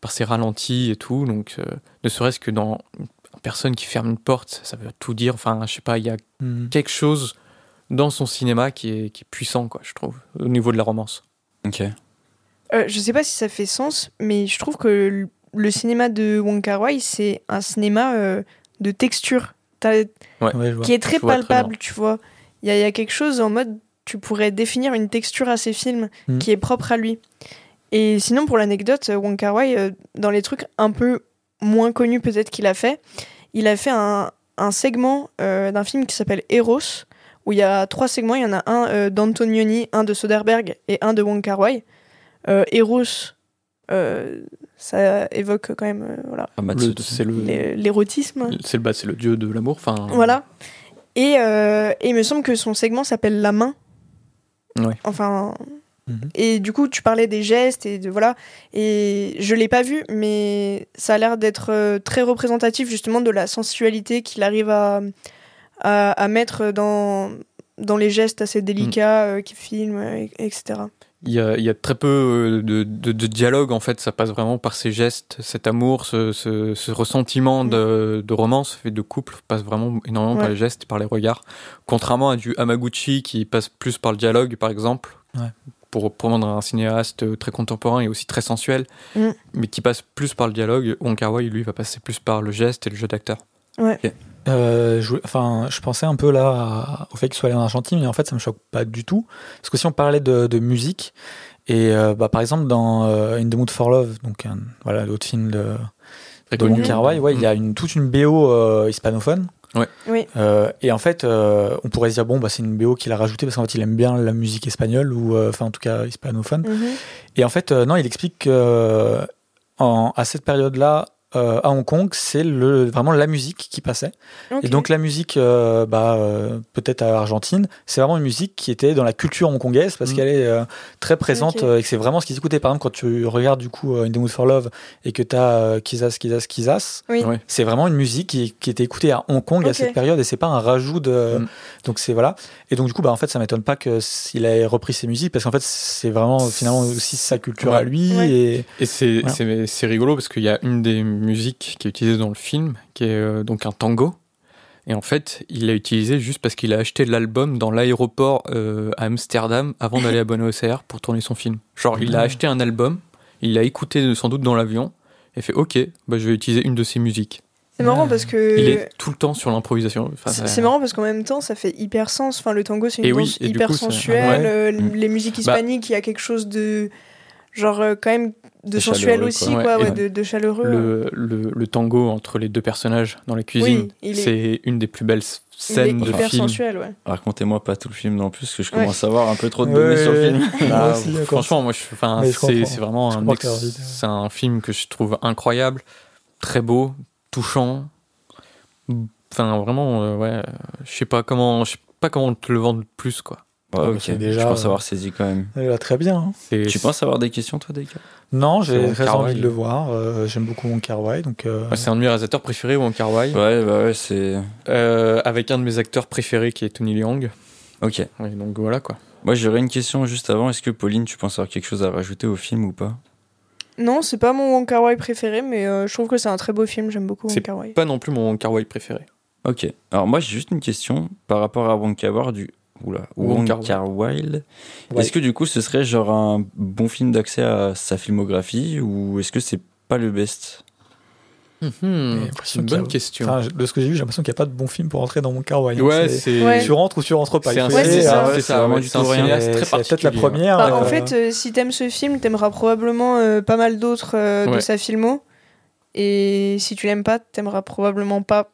par ses ralentis et tout. Donc, euh, ne serait-ce que dans une personne qui ferme une porte, ça veut tout dire. Enfin, je sais pas, il y a Mhm. quelque chose dans son cinéma qui est, qui est puissant, quoi, je trouve, au niveau de la romance. Ok. Euh, je sais pas si ça fait sens, mais je trouve que le- le cinéma de Wong Kar Wai, c'est un cinéma euh, de texture. Ouais, qui est très Je vois très palpable, tu vois. Il y, a- il y a quelque chose en mode, tu pourrais définir une texture à ces films Mhm. qui est propre à lui. Et sinon, pour l'anecdote, Wong Kar Wai, euh, dans les trucs un peu moins connus peut-être qu'il a fait, il a fait un, un segment euh, d'un film qui s'appelle Eros, où il y a trois segments. Il y en a un euh, d'Antonioni, un de Soderbergh et un de Wong Kar Wai. Euh, Eros, euh, ça évoque quand même euh, voilà, Ah, bah, C'est le, l'érotisme. c'est le, bah, c'est le dieu de l'amour. Enfin, Voilà. Et, euh, et il me semble que son segment s'appelle La main. Ouais. Enfin. Mhm. Et du coup, tu parlais des gestes et de voilà. Et je l'ai pas vu, mais ça a l'air d'être euh, très représentatif justement de la sensualité qu'il arrive à, à, à mettre dans, dans les gestes assez délicats euh, qu'il filme, etc. Il y a, il y a très peu euh, de, de, de dialogue, en fait, ça passe vraiment par ces gestes, cet amour, ce, ce, ce ressentiment de, de romance fait de couple passe vraiment énormément par les gestes et par les regards. Contrairement à du Hamaguchi qui passe plus par le dialogue, par exemple, Ouais. pour prendre un cinéaste très contemporain et aussi très sensuel, Mm. mais qui passe plus par le dialogue, Wong Kar Wai, lui, va passer plus par le geste et le jeu d'acteur. Euh, je, enfin, je pensais un peu là à- au fait qu'il soit allé en Argentine, mais en fait, ça me choque pas du tout. Parce que si on parlait de, de musique, et euh, bah, par exemple dans euh, In the Mood for Love, donc un, voilà l'autre film de, de. Wong Kar Wai, ouais, il y a une, toute une BO euh, hispanophone. Oui. Euh, et en fait, euh, on pourrait se dire bon, bah, c'est une BO qu'il a rajoutée parce qu'en fait, il aime bien la musique espagnole ou euh, enfin en tout cas hispanophone. Mhm. Et en fait, euh, non, il explique que euh, en- à cette période-là, euh, à Hong Kong, c'est le, vraiment la musique qui passait. Et donc la musique, euh, bah, euh, peut-être à Argentine, c'est vraiment une musique qui était dans la culture hongkongaise parce Mm. qu'elle est euh, très présente euh, et que c'est vraiment ce qu'ils écoutaient. Par exemple, quand tu regardes du coup euh, In the Mood for Love et que tu as euh, Kizas, Kizas, Kizas, Oui. C'est vraiment une musique qui, qui était écoutée à Hong Kong à cette période et c'est pas un rajout de. Mm. Donc c'est voilà. Et donc du coup, bah, en fait, ça m'étonne pas que s'il ait repris ses musiques parce qu'en fait, c'est vraiment finalement aussi sa culture à lui Ouais. et. Et c'est Voilà. c'est- c'est rigolo parce qu'il y a une des musiques qui est utilisée dans le film, qui est euh, donc un tango. Et en fait, il l'a utilisé juste parce qu'il a acheté l'album dans l'aéroport euh, à Amsterdam avant d'aller à Buenos Aires pour tourner son film. Genre, il a Ah. acheté un album, il l'a écouté sans doute dans l'avion, et fait OK, bah, je vais utiliser une de ses musiques. C'est marrant parce que. Il est tout le temps sur l'improvisation. Enfin, C'est marrant parce qu'en même temps, ça fait hyper sens. Enfin, le tango, c'est une Et danse hyper coup, sensuelle. ouais. euh. Les musiques Bah. hispaniques, il y a quelque chose de. Genre, euh, quand même, de sensuel aussi, quoi. quoi, Ouais, ouais, et de, de chaleureux. le, le, le tango entre les deux personnages dans la cuisine, Oui, il est- c'est une des plus belles Il est scènes de hyper film. sensuel, ouais. Racontez-moi pas tout le film non plus, parce que je Ouais. commence à avoir un peu trop de Ouais, données sur le film. Bah, aussi, franchement, moi, c'est vraiment Je un, ex- film que je trouve incroyable, très beau, touchant. Enfin, vraiment, euh, ouais, euh, je sais pas comment, je sais pas comment te le vendre plus, quoi. Ouais, ok, déjà, je pense euh, avoir saisi quand même. Elle va très bien. hein. Tu penses avoir des questions, toi, Deka Non, j'ai très envie de le voir. euh, J'aime beaucoup Wong Kar Wai, donc. euh, c'est un de mes réalisateurs préférés, Wong Kar Wai, Ouais, bah ouais, c'est. euh, avec un de mes acteurs préférés qui est Tony Leung. Ok. Donc voilà, quoi. Moi, j'aurais une question juste avant. Est-ce que Pauline, tu penses avoir quelque chose à rajouter au film ou pas? Non, c'est pas mon Wong Kar Wai préféré, mais euh, je trouve que c'est un très beau film. J'aime beaucoup Wong Kar Wai. Pas non plus mon Wong Kar Wai préféré. Ok. Alors, moi, j'ai juste une question par rapport à Wong Kar Wai du. Oula, Wong Kar. Ouais. Est-ce que du coup, ce serait genre un bon film d'accès à sa filmographie ou est-ce que c'est pas le best? Hmm, l'impression c'est une a- bonne question. Enfin, de ce que j'ai vu, j'ai l'impression qu'il n'y a pas de bon film pour entrer dans mon carway. hein. ouais, C'est-. Ouais. Tu rentres ou tu rentres pas. C'est un Ouais, ça. hein. C'est ça, peut-être la particulier. première. Bah, en euh, fait, euh, si t'aimes ce film, t'aimeras probablement euh, pas mal d'autres euh, de sa filmo. Et si tu l'aimes pas, t'aimeras probablement pas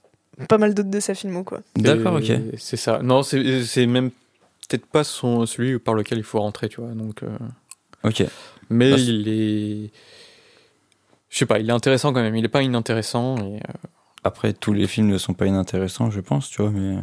pas mal d'autres de sa filmo, quoi. D'accord, ok. C'est ça. Non, c'est c'est même peut-être pas son, celui par lequel il faut rentrer, tu vois. Donc, euh, Ok. mais Bah, il est. Je sais pas, il est intéressant quand même. Il est pas inintéressant. Et, euh, Après, tous les films ne sont pas inintéressants, je pense, tu vois, mais.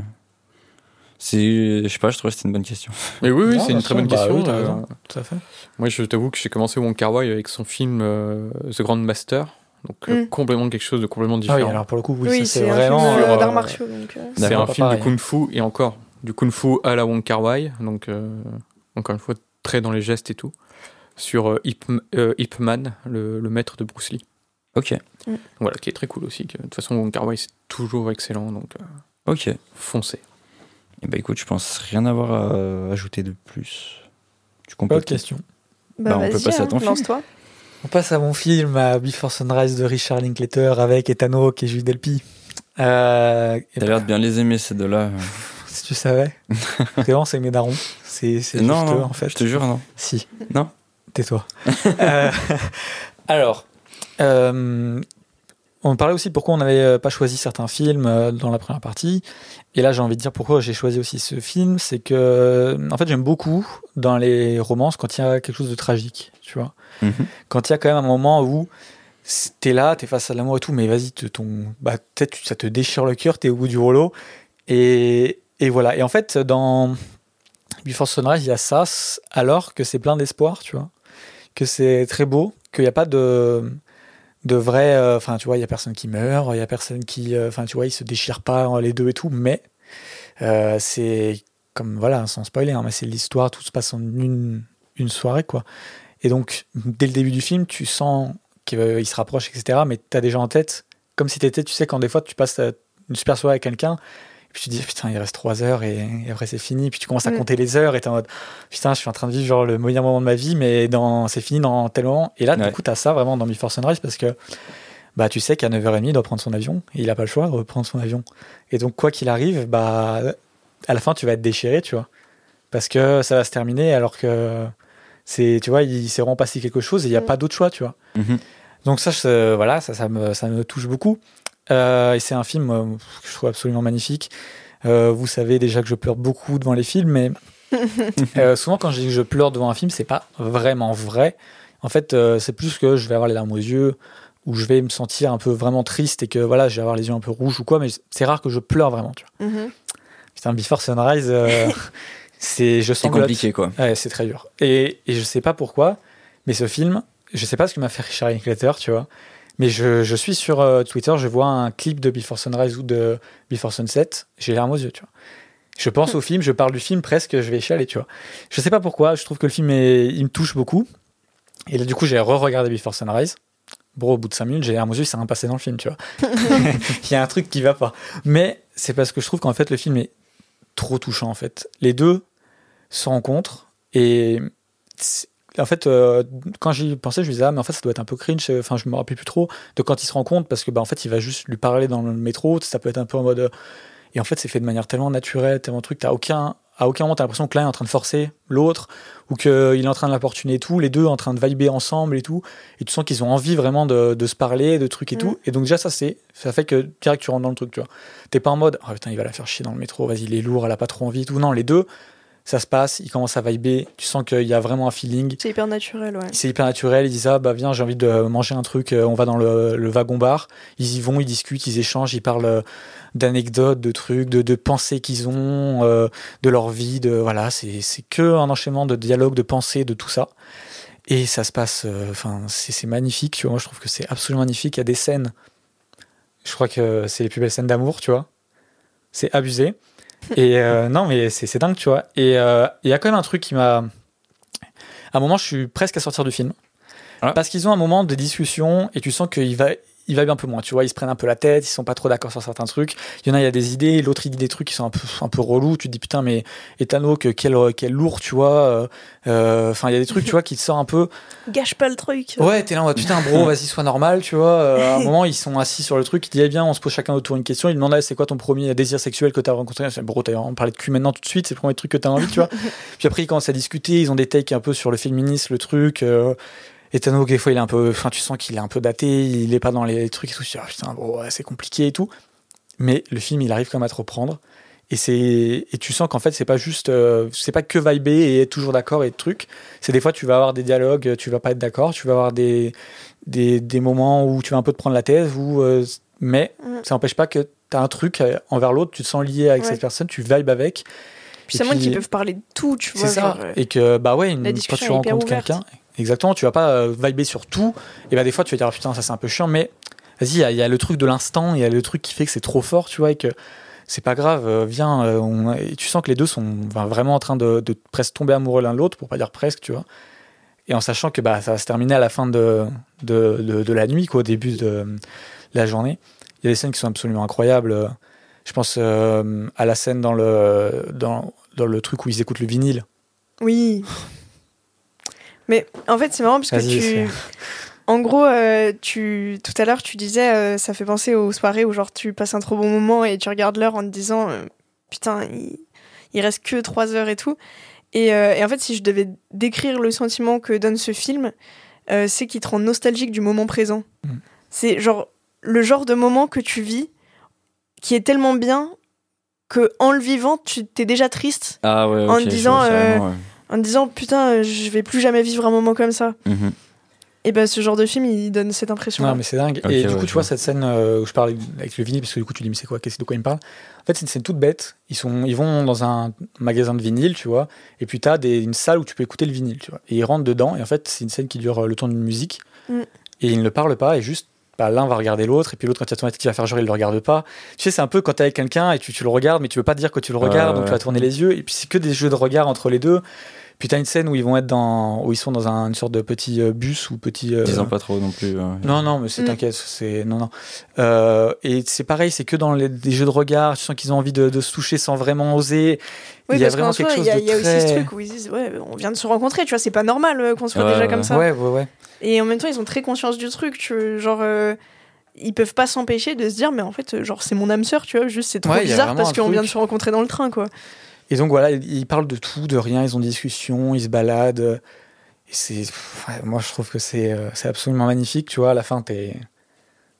C'est. Je sais pas, je trouvais que c'était une bonne question. Mais oui, oui, c'est une bien très bonne bah question. oui, euh. Tout à fait. moi, je t'avoue que j'ai commencé Wong Kar Wai avec son film euh, The Grand Master. Donc, euh, Mm. complètement quelque chose de complètement Ah différent. oui, alors pour le coup, oui, Oui, c'est c'est un vraiment. film euh, euh, martiaux. Euh, C'est un pas film de kung-fu et encore du kung-fu à la Wong Kar Wai, donc euh, encore une fois très dans les gestes et tout, sur euh, Ip, euh, Ip Man, le, le maître de Bruce Lee. Ok. Donc voilà, qui est très cool aussi. de toute façon, Wong Kar Wai c'est toujours excellent, donc euh, Ok. Et foncez. bah écoute, je pense rien avoir à ajouter de plus. Tu Pas complètes de question. bah, bah, on peut passer à hein, ton film. lance-toi. On passe à mon film, à Before Sunrise de Richard Linklater avec Ethan Hawke et Jules Delpy. Euh, T'as l'air de bien les aimer, ces deux-là. si tu savais. Vraiment, c'est mes darons. C'est non, non, en fait. je te jure, non. Si. Non. Tais-toi. Euh, alors, euh, on parlait aussi pourquoi on n'avait euh, pas choisi certains films euh, dans la première partie. Et là, j'ai envie de dire pourquoi j'ai choisi aussi ce film. C'est que, en fait, j'aime beaucoup dans les romances quand il y a quelque chose de tragique, tu vois. Mhm. Quand il y a quand même un moment où t'es là, t'es face à l'amour et tout, mais vas-y, ton, bah, peut-être ça te déchire le cœur, t'es au bout du rouleau. Et, et voilà. Et en fait, dans Before Sunrise, il y a ça, alors que c'est plein d'espoir, tu vois. Que c'est très beau, qu'il n'y a pas de, de vrai. euh, Enfin, tu vois, il y a personne qui meurt, il y a personne qui. euh, Enfin, tu vois, ils se déchirent pas euh, les deux et tout, mais euh, c'est comme, voilà, sans spoiler, hein, mais c'est l'histoire, tout se passe en une, une soirée, quoi. Et donc, dès le début du film, tu sens qu'il il se rapproche, etc., mais tu as déjà en tête, comme si tu tu sais, quand des fois tu passes une super soirée avec quelqu'un, puis tu te dis, putain, il reste trois heures et, et après c'est fini. Puis tu commences à Mm. compter les heures et t'es en mode, putain, je suis en train de vivre genre le meilleur moment de ma vie, mais dans, c'est fini dans tel moment. Et là, Ouais. du coup, t'as ça vraiment dans Before Sunrise parce que, bah, tu sais qu'à 9h30, il doit prendre son avion et il a pas le choix de reprendre son avion. Et donc, quoi qu'il arrive, bah, à la fin, tu vas être déchiré, tu vois. Parce que ça va se terminer alors que c'est, tu vois, il s'est vraiment passé quelque chose et il n'y a Mm. pas d'autre choix, tu vois. Mhm. Donc ça, je- voilà, ça, ça, me, ça me touche beaucoup. Euh, et c'est un film euh, que je trouve absolument magnifique. Euh, vous savez déjà que je pleure beaucoup devant les films, mais euh, souvent quand je dis que je pleure devant un film, c'est pas vraiment vrai. En fait, euh, c'est plus que je vais avoir les larmes aux yeux, ou je vais me sentir un peu vraiment triste et que voilà, je vais avoir les yeux un peu rouges ou quoi, mais c'est rare que je pleure vraiment. Tu vois. Mhm. Putain, Before Sunrise, euh, c'est je C'est sens compliqué, quoi. Ouais, c'est très dur. Et, et je sais pas pourquoi, mais ce film, je sais pas ce que m'a fait Richard Linklater, tu vois. Mais je, je suis sur euh, Twitter, je vois un clip de Before Sunrise ou de Before Sunset, j'ai larmes aux yeux, tu vois. Je pense au film, je parle du film presque, je vais chialer, tu vois. Je sais pas pourquoi, je trouve que le film est, il me touche beaucoup. Et là, du coup, j'ai re-regardé Before Sunrise. Bon, au bout de 5 minutes, j'ai larmes aux yeux, c'est rien passé dans le film, tu vois. il y a un truc qui va pas. Mais c'est parce que je trouve qu'en fait, le film est trop touchant, en fait. Les deux se rencontrent et en fait, euh, quand j'y pensais, je me disais, ah, mais en fait, ça doit être un peu cringe. euh, Enfin, je me rappelais plus trop de quand ils se rencontrent parce que, bah, en fait, il va juste lui parler dans le métro. Ça peut être un peu en mode. euh, Et en fait, c'est fait de manière tellement naturelle, tellement truc. T'as aucun, à aucun moment, t'as l'impression que l'un est en train de forcer l'autre ou qu'il est en train de l'importuner et tout. Les deux en train de vibrer ensemble et tout. Et tu sens qu'ils ont envie vraiment de, de se parler, de trucs et Mm. tout. Et donc, déjà, ça, c'est, ça fait que direct, tu rentres dans le truc, tu vois. T'es pas en mode, oh putain, il va la faire chier dans le métro, vas-y, il est lourd, elle a pas trop envie et tout. Non, les deux, ça se passe, ils commencent à vibrer. Tu sens qu'il y a vraiment un feeling. C'est hyper naturel, ouais. C'est hyper naturel. Ils disent ah bah viens j'ai envie de manger un truc. euh, On va dans le, le wagon bar. Ils y vont, ils discutent, ils échangent, ils parlent euh, d'anecdotes, de trucs, de, de pensées qu'ils ont, euh, de leur vie. De voilà c'est que un enchaînement de dialogues, de pensées, de tout ça. Et ça se passe. Enfin c'est c'est magnifique. Tu vois moi je trouve que c'est absolument magnifique. Il y a des scènes. Je crois que c'est les plus belles scènes d'amour. Tu vois. C'est abusé. Et euh, non mais c'est c'est dingue tu vois. Et euh, il y a quand même un truc qui m'a à un moment, je suis presque à sortir du film. Ah. Parce qu'ils ont un moment de discussion et tu sens qu'il va, ils vibrent un peu moins, tu vois, ils se prennent un peu la tête, ils sont pas trop d'accord sur certains trucs. Il y en a, il y a des idées, l'autre il dit des trucs qui sont un peu, un peu relous. Tu te dis putain, mais Ethan que quel, quel lourd, tu vois. euh, euh, Enfin, il y a des trucs, tu vois, qui te sortent un peu. Gâche pas le truc. Ouais, t'es là, mode, putain, bro, vas-y, sois normal, tu vois. Euh, à un moment, ils sont assis sur le truc, ils disent, eh bien, on se pose chacun autour une question. Ils demandent, ah, c'est quoi ton premier désir sexuel que t'as rencontré? Je fais, Bro, t'as on parlait de cul maintenant tout de suite, c'est le premier truc que t'as envie, tu vois. Puis après, ils commencent à discuter, ils ont des takes un peu sur le féminisme, le truc. Euh, Ethan des fois, il est un peu, enfin, tu sens qu'il est un peu daté, il est pas dans les trucs et tout. Ah, putain, bro, ouais, c'est compliqué et tout. Mais le film, il arrive quand même à te reprendre. Et c'est, et tu sens qu'en fait, c'est pas juste, euh, c'est pas que vibrer et être toujours d'accord et de trucs. C'est des fois, tu vas avoir des dialogues, tu vas pas être d'accord, tu vas avoir des, des, des moments où tu vas un peu te prendre la tête, où, euh, mais Mm. ça n'empêche pas que tu as un truc euh, envers l'autre, tu te sens lié avec Ouais. cette personne, tu vibes avec. Puis c'est moi puis- qui peuvent parler de tout, tu vois. C'est ça. genre, Et que, bah ouais, une- quand tu rencontres quelqu'un, exactement, tu vas pas euh, vibrer sur tout. Et bah des fois, tu vas dire, ah, putain, ça c'est un peu chiant, mais vas-y, il y a- il y, a le truc de l'instant, il y a le truc qui fait que c'est trop fort, tu vois, et que c'est pas grave, euh, viens. euh, on- et tu sens que les deux sont vraiment en train de, de presque tomber amoureux l'un de l'autre, pour pas dire presque, tu vois. Et en sachant que bah, ça va se terminer à la fin de, de, de, de la nuit, quoi, au début de la journée. Il y a des scènes qui sont absolument incroyables. Je pense euh, à la scène dans le, dans, dans le truc où ils écoutent le vinyle. Oui. Mais en fait, c'est marrant parce que tu. En gros, euh, tu tout à l'heure, tu disais, euh, ça fait penser aux soirées où genre tu passes un trop bon moment et tu regardes l'heure en te disant, euh, putain, il, il reste que trois heures et tout. Et, et en fait, si je devais décrire le sentiment que donne ce film, c'est qu'il te rend nostalgique du moment présent. Mm. C'est genre le genre de moment que tu vis qui est tellement bien que en le vivant, tu t'es déjà triste Ah ouais, En je disant, vois. En te disant putain, euh, je vais plus jamais vivre un moment comme ça. Mhm. Et ben ce genre de film, il donne cette impression. Non, mais c'est dingue. Et du ouais, coup, tu vois vois. cette scène euh, où je parle avec le vinyle, parce que du coup, tu dis, mais c'est quoi Qu'est-ce de quoi il me parle? En fait, c'est une scène toute bête. Ils, sont, ils vont dans un magasin de vinyle, tu vois, et puis tu as des, une salle où tu peux écouter le vinyle, tu vois. Et ils rentrent dedans, et en fait, c'est une scène qui dure euh, le temps d'une musique, Mm. et ils ne parlent pas, et juste. Bah, L'un va regarder l'autre, et puis l'autre, quand il y a ton tête qui va faire genre, il le regarde pas. Tu sais, c'est un peu quand t'es avec quelqu'un et tu, tu le regardes, mais tu veux pas dire que tu le regardes, donc tu vas tourner les yeux, et puis c'est que des jeux de regard entre les deux. Puis t'as une scène où ils vont être dans, où ils sont dans un- une sorte de petit euh, bus ou petit. euh, Disons pas trop non plus. non, non, mais c'est Mm. t'inquiète, c'est non, non. Euh, et c'est pareil, c'est que dans les, des jeux de regard, tu sens qu'ils ont envie de, de se toucher sans vraiment oser. Oui, il y a parce vraiment soi, quelque chose il y a, de il y a aussi très- ce truc où ils disent ouais, on vient de se rencontrer, tu vois, c'est pas normal qu'on soit déjà comme ça. Ouais, ouais, ouais. Et en même temps, ils ont très conscience du truc, tu genre euh, ils peuvent pas s'empêcher de se dire mais en fait euh, genre c'est mon âme sœur, tu vois, juste c'est trop Ouais, bizarre parce qu'on vient de se rencontrer dans le train quoi. Et donc voilà, ils parlent de tout, de rien, ils ont des discussions, ils se baladent. Et c'est, pff, ouais, moi je trouve que c'est, euh, c'est absolument magnifique, tu vois. À la fin, t'es,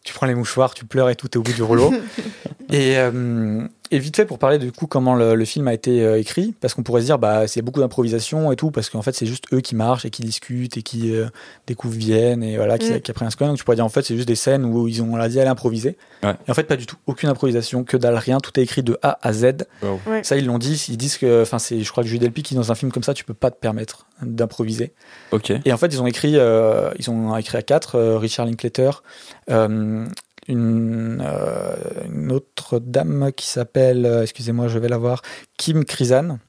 tu prends les mouchoirs, tu pleures et tout, t'es au bout du rouleau. et, euh, et vite fait pour parler du coup comment le, le film a été euh, écrit, parce qu'on pourrait se dire bah c'est beaucoup d'improvisation et tout, parce qu'en fait c'est juste eux qui marchent et qui discutent et qui euh, découvrent Vienne et voilà qui, Mm. qui apprennent un score. Donc tu pourrais dire en fait c'est juste des scènes où ils ont on l'a dit à l'improviser. Ouais. Et en fait pas du tout, aucune improvisation, que dalle rien, tout est écrit de A à Z. Wow. Ouais. Ça ils l'ont dit, ils disent que, enfin c'est, je crois que Jules Delpy qui dans un film comme ça tu peux pas te permettre d'improviser. Ok. Et en fait, ils ont écrit, euh, ils ont écrit à quatre, euh, Richard Linklater, euh, une, euh, une autre dame qui s'appelle, euh, excusez-moi, je vais la voir, Kim Krizan,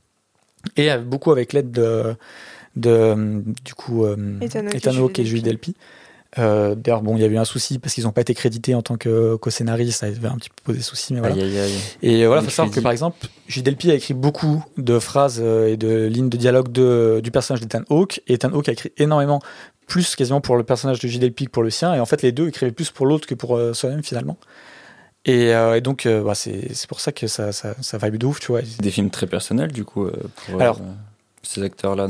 et euh, beaucoup avec l'aide de, de, du coup, euh, Ethan Hawke et Julie Hawke et Julie Delpy. Euh, D'ailleurs, bon, il y a eu un souci parce qu'ils n'ont pas été crédités en tant que co-scénaristes, ça avait un petit peu posé souci, mais voilà. Aïe aïe aïe. Et voilà, Les faut savoir que par exemple, Jules Delpy a écrit beaucoup de phrases et de lignes de dialogue de, du personnage d'Ethan Hawke. Et Ethan Hawke a écrit énormément, plus quasiment pour le personnage de Delpy que pour le sien. Et en fait, les deux écrivaient plus pour l'autre que pour euh, soi-même finalement. Et, euh, et donc, euh, bah, c'est pour ça que ça, ça, ça vibe de ouf, tu vois. Des films très personnels du coup euh, pour Alors, ces acteurs-là.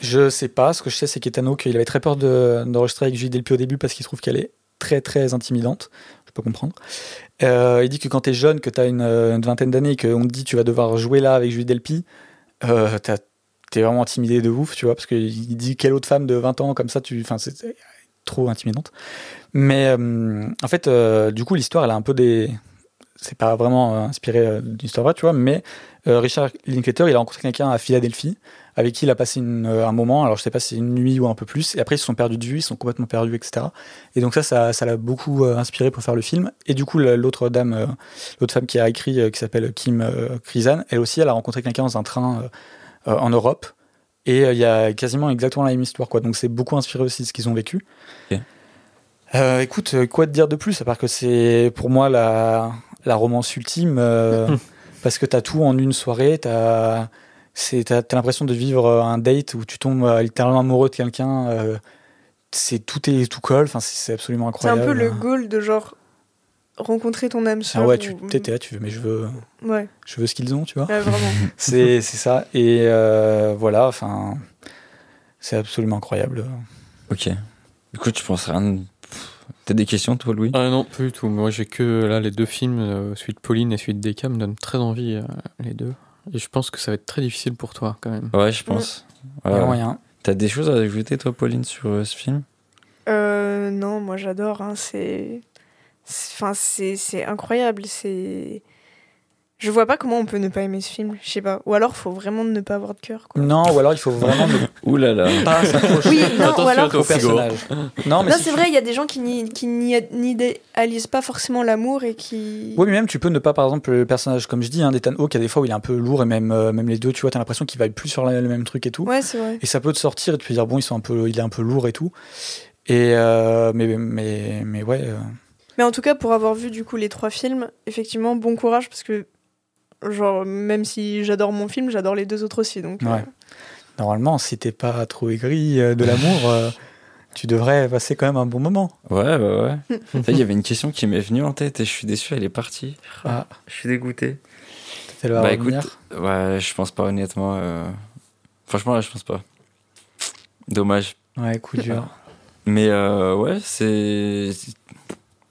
je sais pas. Ce que je sais, c'est qu'Ethan Hawke, il avait très peur de- d'enregistrer avec Julie Delpy au début parce qu'il trouve qu'elle est très très intimidante. Je peux comprendre. Il dit que quand t'es jeune, que t'as une, une vingtaine d'années, et qu'on te dit tu vas devoir jouer là avec Julie Delpy, euh, t'as- t'es vraiment intimidé de ouf, tu vois, parce qu'il dit quelle autre femme de 20 ans comme ça, tu, enfin c'est trop intimidante. Mais euh, en fait, euh, du coup, l'histoire, elle a un peu des, c'est pas vraiment euh, inspiré d'une histoire vraie, tu vois, mais Richard Linklater, il a rencontré quelqu'un à Philadelphie avec qui il a passé une- un moment, alors je sais pas si une nuit ou un peu plus, et après ils se sont perdus de vue, ils sont complètement perdus, etc. Et donc ça, ça ça l'a beaucoup inspiré pour faire le film. Et du coup, la- l'autre dame, l'autre femme qui a écrit, qui s'appelle Kim Krizan, elle aussi, elle a rencontré quelqu'un dans un train en Europe, et euh, il y a quasiment exactement la même histoire, quoi. Donc c'est beaucoup inspiré aussi de ce qu'ils ont vécu. Euh, écoute, euh, quoi te dire de plus à part que c'est pour moi la, la romance ultime euh, parce que t'as tout en une soirée, t'as c'est t'as, t'as l'impression de vivre euh, un date où tu tombes euh, littéralement amoureux de quelqu'un. euh, c'est tout est tout colle. Enfin, c'est, absolument C'est un incroyable. peu le goal de genre rencontrer ton âme Ah sœur. ouais, tu ou- t'es là, tu veux, mais je veux, Ouais, je veux ce qu'ils ont, tu vois. ouais, vraiment. c'est, c'est ça. Et euh, voilà, enfin, c'est absolument incroyable. Ok. Du coup, tu penses rien. T'as des questions, toi, Louis? Ah non, pas du tout. Moi, j'ai que là les deux films, euh, celui de Pauline et celui de Deka, me donnent très envie, euh, les deux. Et je pense que ça va être très difficile pour toi, quand même. Ouais, je pense. Il y Ouais. a moyen. T'as des choses à ajouter, toi, Pauline, sur euh, ce film? Euh, non, moi j'adore. Hein, c'est- enfin, c'est, c'est incroyable. C'est, je vois pas comment on peut ne pas aimer ce film. Je sais pas. Ou alors, faut vraiment ne pas avoir de cœur. Quoi. Non, ou alors il faut vraiment ne Ouh là là. pas s'accrocher Oui, non, ou alors. au personnage. Non, mais Non, si c'est tu- vrai. Il y a des gens qui n'idéalisent pas forcément l'amour et qui. Oui, mais même tu peux ne pas, par exemple, le personnage, comme je dis, hein, d'Ethan Hawke, il y a des fois où il est un peu lourd et même, euh, même les deux, tu vois, t'as l'impression qu'ils vaillent plus sur la- le même truc et tout. Ouais, c'est vrai. Et ça peut te sortir et tu peux dire, bon, ils sont un peu, il est un peu lourd et tout. Et euh, mais, mais, mais ouais. euh, Mais en tout cas, pour avoir vu du coup les trois films, effectivement, bon courage parce que, genre, même si j'adore mon film, j'adore les deux autres aussi. Donc, euh, normalement, si t'es pas trop aigri euh, de l'amour, euh, tu devrais passer quand même un bon moment. Ouais, ouais, ouais. Il y avait une question qui m'est venue en tête et je suis déçu, elle est partie. Ah, Je suis dégoûté. elle va Bah revenir. écoute, ouais, je pense pas honnêtement. euh, Franchement, là, je pense pas. Dommage. Ouais, coup dur. Mais euh, ouais, c'est.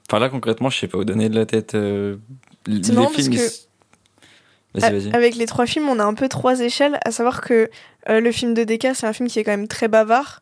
Enfin là, concrètement, je sais pas où donner de la tête. euh, Les C'est marrant parce films. ils que- Avec les trois films, on a un peu trois échelles, à savoir que euh, le film de Deka, c'est un film qui est quand même très bavard.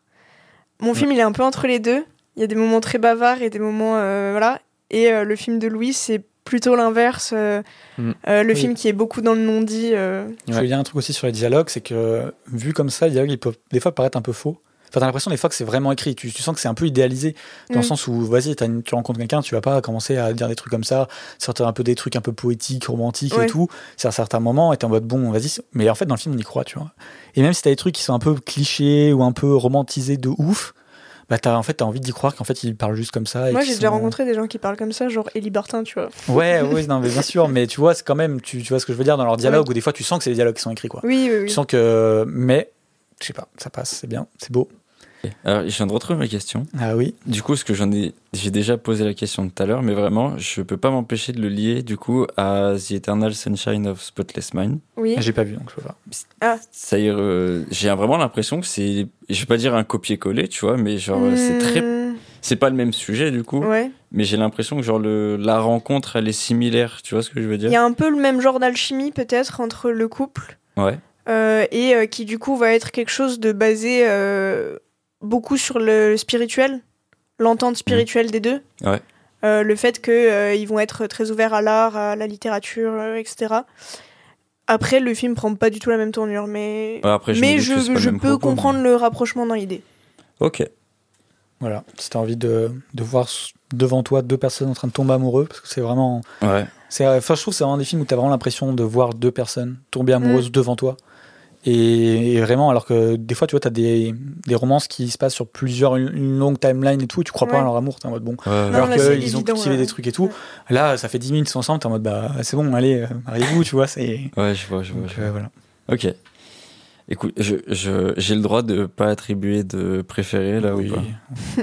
Mon film, il est un peu entre les deux. Il y a des moments très bavards et des moments. euh, voilà. Et euh, le film de Louis, c'est plutôt l'inverse. euh, Mm. euh, le Oui. film qui est beaucoup dans le non-dit. euh, Je veux dire un truc aussi sur les dialogues, c'est que vu comme ça, les dialogues ils peuvent des fois paraître un peu faux. Enfin, t'as l'impression des fois que c'est vraiment écrit. Tu, tu sens que c'est un peu idéalisé dans le Mm. sens où, vas-y, tu rencontres quelqu'un, tu vas pas commencer à dire des trucs comme ça, sortir un peu des trucs un peu poétiques, romantiques Ouais. et tout. C'est à certains moments, et t'es en mode bon, vas-y. Mais en fait, dans le film, on y croit, tu vois. Et même si t'as des trucs qui sont un peu clichés ou un peu romantisés de ouf, bah t'as en fait t'as envie d'y croire qu'en fait ils parlent juste comme ça. et Moi, j'ai déjà sont- rencontré des gens qui parlent comme ça, genre Elie Bartin, tu vois. Ouais, ouais, non, mais bien sûr. Mais tu vois, c'est quand même, tu, tu vois ce que je veux dire dans leur dialogue où des fois tu sens que c'est des dialogues qui sont écrits, quoi. Oui, oui, oui. Tu sens que, mais, je sais pas, ça passe, c'est bien, c'est beau. Alors, je viens de retrouver ma question. Ah oui. Du coup, ce que j'en ai, j'ai déjà posé la question tout à l'heure, mais vraiment, je peux pas m'empêcher de le lier, du coup, à The Eternal Sunshine of Spotless Mind. Oui. J'ai pas vu, donc je peux pas. Ça y est, euh, j'ai vraiment l'impression que c'est, je vais pas dire un copier-coller, tu vois, mais genre, c'est très, Hmm, c'est pas le même sujet, du coup, Ouais. mais j'ai l'impression que genre le, la rencontre, elle est similaire, tu vois ce que je veux Il dire? y a un peu le même genre d'alchimie, peut-être, entre le couple. Ouais. Euh, et euh, qui du coup va être quelque chose de basé euh, beaucoup sur le spirituel, l'entente spirituelle des deux. Ouais. Euh, le fait qu'ils vont être très ouverts à l'art, à la littérature, euh, etc. Après, le film prend pas du tout la même tournure, mais, Ouais, après, je mais je, peux propos, comprendre le rapprochement dans l'idée. Ok. Voilà. Si t'as envie de, de voir devant toi deux personnes en train de tomber amoureux, parce que c'est vraiment, Ouais. c'est, enfin, je trouve que c'est vraiment des films où t'as vraiment l'impression de voir deux personnes tomber amoureuses devant toi. Et, et vraiment, alors que des fois, tu vois, t'as des, des romances qui se passent sur plusieurs, une, longue timeline et tout, et tu crois pas en leur amour, t'es en mode bon. Ouais, alors qu'ils ont cultivé ouais. des trucs et tout. Ouais. Là, ça fait 10 minutes ensemble, t'es en mode bah, c'est bon, allez, euh, mariez-vous, tu vois, c'est. ouais, je vois, je vois. Donc, je vois. euh, voilà. Ok. Écoute, je, je, j'ai le droit de pas attribuer de préféré là Oui. ou pas?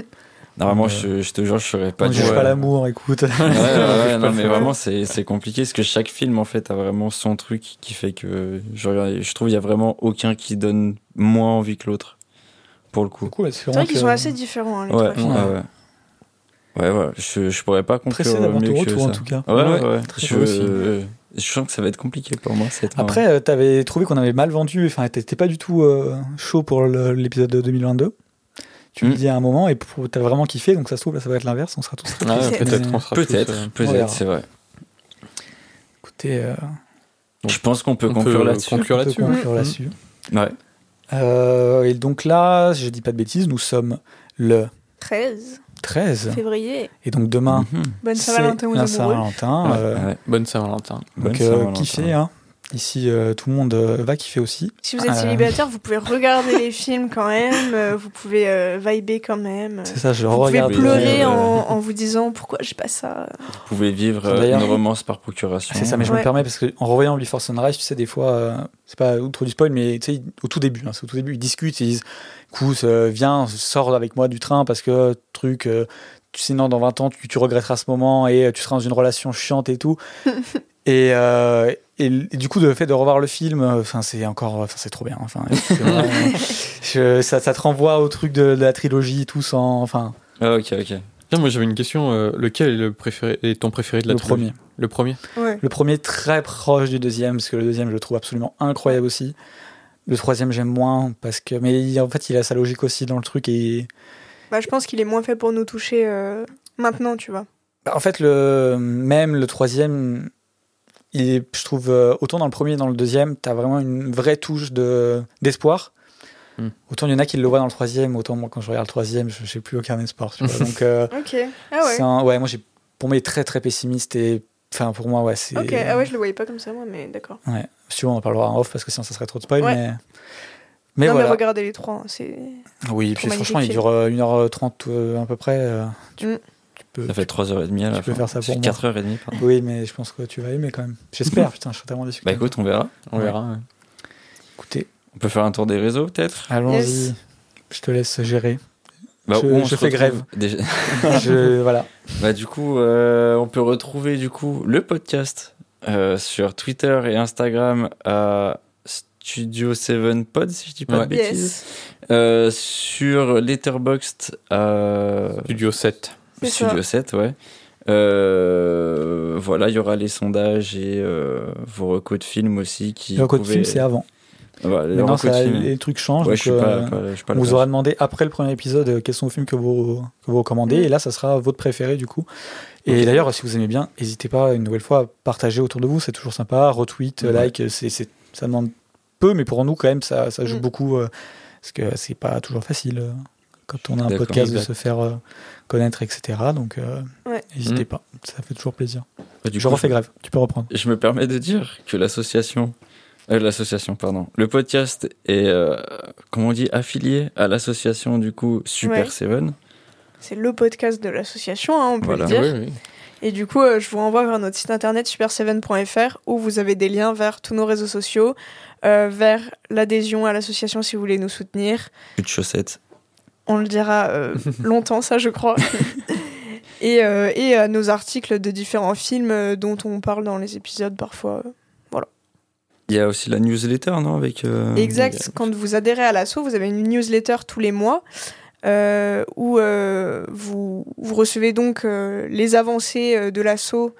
Normalement, Euh, je, je te jure, je saurais pas On juge pas l'amour, écoute. Ouais, ouais, non, mais vraiment, c'est, c'est compliqué parce que chaque film, en fait, a vraiment son truc qui fait que je, regarde- je trouve il y a vraiment aucun qui donne moins envie que l'autre. Pour le coup. C'est vraiment vrai qu'ils sont assez différents, hein, les Ouais, trois ouais, films. ouais. Ouais, ouais, je, je pourrais pas conclure Pressé d'avoir mieux ton que retour, en tout cas. Ouais, ouais, Ouais, Je, aussi. je sens que ça va être compliqué pour moi. cette Après, euh, t'avais trouvé qu'on avait mal vendu, enfin, t'étais pas du tout euh, chaud pour l'épisode de 2022. Tu me Hmm. dis à un moment, et t'as vraiment kiffé, donc ça se trouve, là, ça va être l'inverse, on sera tous très Ah, peut-être, Mais, on sera tous, Peut-être, euh, c'est vrai. Écoutez, euh. Je pense qu'on peut on conclure là-dessus. conclure on peut là-dessus. conclure Mhm. là-dessus. Ouais. Euh, et donc là, je dis pas de bêtises, nous sommes le 13 13. février. Et donc demain, Mhm. Bonne Saint-Valentin aux. Saint-Valentin. Ouais, ouais. Bonne Saint-Valentin. Bonne Donc, euh, kiffez, hein. Ici, euh, tout le monde euh, va kiffer aussi. Si vous êtes Euh. célibataire, vous pouvez regarder les films quand même, euh, vous pouvez euh, vibrer quand même. C'est ça, je Vous pouvez regarde. pleurer euh, en, en vous disant pourquoi j'ai pas ça? Vous pouvez vivre euh, une romance par procuration. C'est ça, mais je Ouais. me permets parce que en revoyant Before Sunrise, tu sais, des fois, euh, c'est pas trop du spoil, mais tu sais, au tout début, hein, c'est au tout début, ils discutent, ils disent, écoute, euh, viens, sors avec moi du train parce que truc, euh, tu sais, non, dans 20 ans, tu, tu regretteras ce moment et tu seras dans une relation chiante et tout. et, euh, et, et du coup, le fait de revoir le film, euh, enfin, c'est encore, enfin, c'est trop bien. Enfin, je- ça, ça te renvoie au truc de, de la trilogie, tout sans, enfin, Ah, ok, ok. Tiens, moi j'avais une question. euh, lequel est, le préféré, est ton préféré de la le trilogie premier. Le premier Ouais. Le premier très proche du deuxième, parce que le deuxième je le trouve absolument incroyable aussi. Le troisième j'aime moins parce que, mais il- en fait il a sa logique aussi dans le truc et Bah, je pense qu'il est moins fait pour nous toucher euh, maintenant, tu vois. Bah, en fait le même le troisième, il est, je trouve euh, autant dans le premier et dans le deuxième, t'as vraiment une vraie touche de d'espoir. Hmm. Autant il y en a qui le voient dans le troisième, autant moi quand je regarde le troisième, je n'ai plus aucun espoir. tu vois. Donc euh, Ok. Ah ouais. c'est un- ouais, moi j'ai pour moi il est très très pessimiste et enfin pour moi ouais c'est. Ok. Ah ouais, je le voyais pas comme ça, moi, mais d'accord. Ouais. Si tu veux, on en parlera en off parce que sinon ça serait trop de spoil. Ouais. Mais, mais non, voilà. mais regardez les trois. hein, C'est. Oui, puis franchement, il dure euh, 1h30 euh, à peu près. euh, tu, Mm. Peux. Ça fait 3h30 à la tu peux fin. faire ça pour moi. 4h30, pardon. Oui, mais je pense que tu vas aimer quand même. J'espère, putain, je serais tellement déçu. Bah écoute, on verra. On Ouais. verra. ouais. écoutez, On peut faire un tour des réseaux peut-être? Allons-y. Yes. Je te laisse gérer. bah, Je- où on je se fais grève. déjà- je, voilà. Bah du coup, euh, on peut retrouver du coup le podcast euh, sur Twitter et Instagram à Studio 7 Pod si je dis pas Ouais. de bêtises. Yes. Euh, sur Letterboxd à Studio 7. Studio 7, ouais. Euh, voilà, il y aura les sondages et euh, vos recos de films aussi qui. Le code pouvaient- film, c'est avant. Voilà, les recos de ça, films. les trucs changent. Ouais, donc, je suis pas, pas- je suis pas on vous aura demandé après le premier épisode euh, quels sont vos films que vous, que vous recommandez. Mm. Et là, ça sera votre préféré du coup. Et d'ailleurs, si vous aimez bien, n'hésitez pas une nouvelle fois à partager autour de vous. C'est toujours sympa. Retweet, like, c'est, c'est- ça demande peu, mais pour nous, quand même, ça, ça joue Mm. beaucoup. euh, parce que c'est pas toujours facile quand on a un podcast de se faire euh, connaître, etc. Donc, euh, Ouais. n'hésitez Mm. pas. Ça fait toujours plaisir. Bah, du je coup, refais grève. Tu peux reprendre. Je me permets de dire que l'association, euh, l'association, pardon, le podcast est, euh, comment on dit, affilié à l'association du coup Super Ouais. Seven. C'est le podcast de l'association, hein, on peut Voilà. le dire. Oui, oui. Et du coup, euh, je vous renvoie vers notre site internet super7.fr où vous avez des liens vers tous nos réseaux sociaux, euh, vers l'adhésion à l'association si vous voulez nous soutenir. Plus de chaussettes. On le dira euh, longtemps, ça, je crois. et, euh, et à nos articles de différents films euh, dont on parle dans les épisodes parfois. Il y a aussi la newsletter, non avec, euh, Exact. Quand vous adhérez à l'asso, vous avez une newsletter tous les mois euh, où euh, vous, vous recevez donc euh, les avancées euh, de l'asso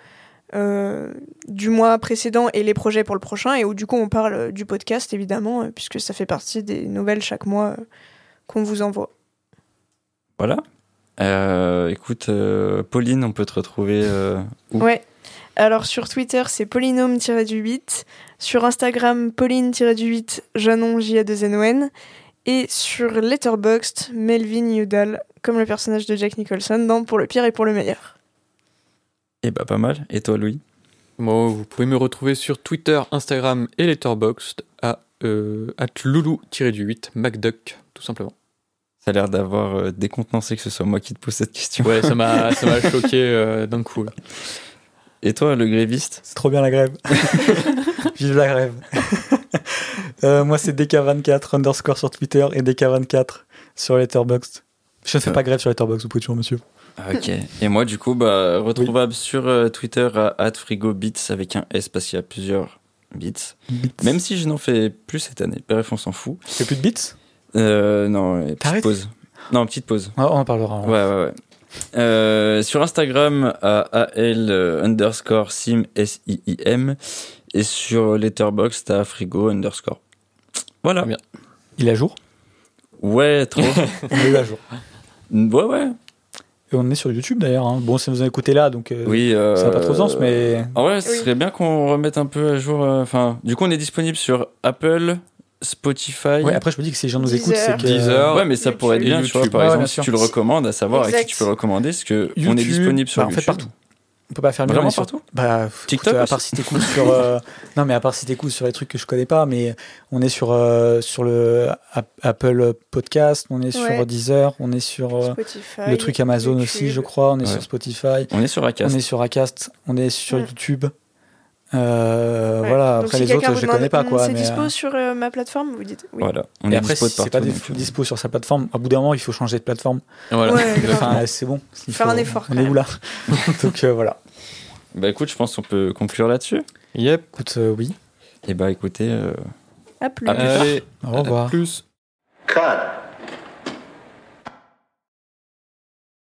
euh, du mois précédent et les projets pour le prochain et où du coup on parle euh, du podcast évidemment euh, puisque ça fait partie des nouvelles chaque mois euh, qu'on vous envoie. Voilà. Euh, écoute, euh, Pauline, on peut te retrouver euh, où Ouais. Alors sur Twitter, c'est polynôme-du-8. Sur Instagram, pauline-du-8, Janon, j a 2 n o n Et sur Letterboxd, Melvin Udall, comme le personnage de Jack Nicholson dans Pour le pire et pour le meilleur. Eh bah pas mal. Et toi, Louis? Moi, vous pouvez me retrouver sur Twitter, Instagram et Letterboxd à euh, loulou-du-8, MacDuck, tout simplement. Ça a l'air d'avoir euh, décontenancé que ce soit moi qui te pose cette question. Ouais, ça m'a ça m'a choqué euh, d'un coup. là. Et toi, le gréviste? C'est trop bien la grève. Vive la grève. Euh, moi, c'est DK24 underscore sur Twitter et DK24 sur Letterboxd. Je ne fais pas grève sur Letterboxd, vous pouvez toujours, monsieur. Ah, Ok. Et moi, du coup, bah, retrouvable sur euh, Twitter à @frigobits avec un S parce qu'il y a plusieurs bits. Même si je n'en fais plus cette année. Bref, on s'en fout. Tu fais plus de beats Euh, non, petite pause. Non, petite pause. Ah, On en parlera. Ouais, ouais, ouais. Euh, sur Instagram à AL euh, underscore sim S-I-I-M et sur Letterboxd à frigo underscore. Voilà. Bien. Il est à jour? Ouais, trop. On est à jour. ouais, ouais. Et on est sur YouTube d'ailleurs. hein. Bon, si vous en écoutez là, donc euh, Oui. Euh... ça n'a pas trop de sens, mais Ah ouais, ce Oui. serait bien qu'on remette un peu à jour. euh, Enfin, du coup, on est disponible sur Apple, Spotify. ouais, après, je me dis que si les gens nous écoutent, c'est que. Deezer. Ouais, mais ça YouTube. pourrait être bien, tu vois, YouTube. par Ouais, exemple, si tu le recommandes, à savoir à qui Exact. tu peux le recommander, parce que on est YouTube, disponible sur bah, en fait, YouTube. partout. peut pas faire mieux. Vraiment on est sur- partout Bah, TikTok écoute, à part si t'écoutes sur. euh, non, mais à part si t'écoutes sur les trucs que je connais pas, mais on est sur, euh, sur le App- Apple Podcast, on est Ouais. sur Deezer, on est sur euh, Spotify. le truc Amazon aussi, YouTube. je crois, on est Ouais. sur Spotify, On est sur Acast. on est sur Acast, on est sur Ouais. YouTube. Euh, Ouais. Voilà, Donc, après si les autres, je les connais pas quoi. C'est mais, dispo euh, sur euh, ma plateforme, vous dites oui. Voilà. On Et est après, dispo si de c'est pas partout. donc, euh, dispo sur sa plateforme, à bout d'un moment, il faut changer de plateforme. Voilà. Ouais, grave. Enfin, c'est bon. Il Faire faut- un effort, On est où là Donc euh, voilà. Bah écoute, je pense qu'on peut conclure là-dessus. Yep. Écoute, euh, oui. Et bah écoutez, euh, À plus. À plus tard. Allez, Au revoir. à plus. Cut.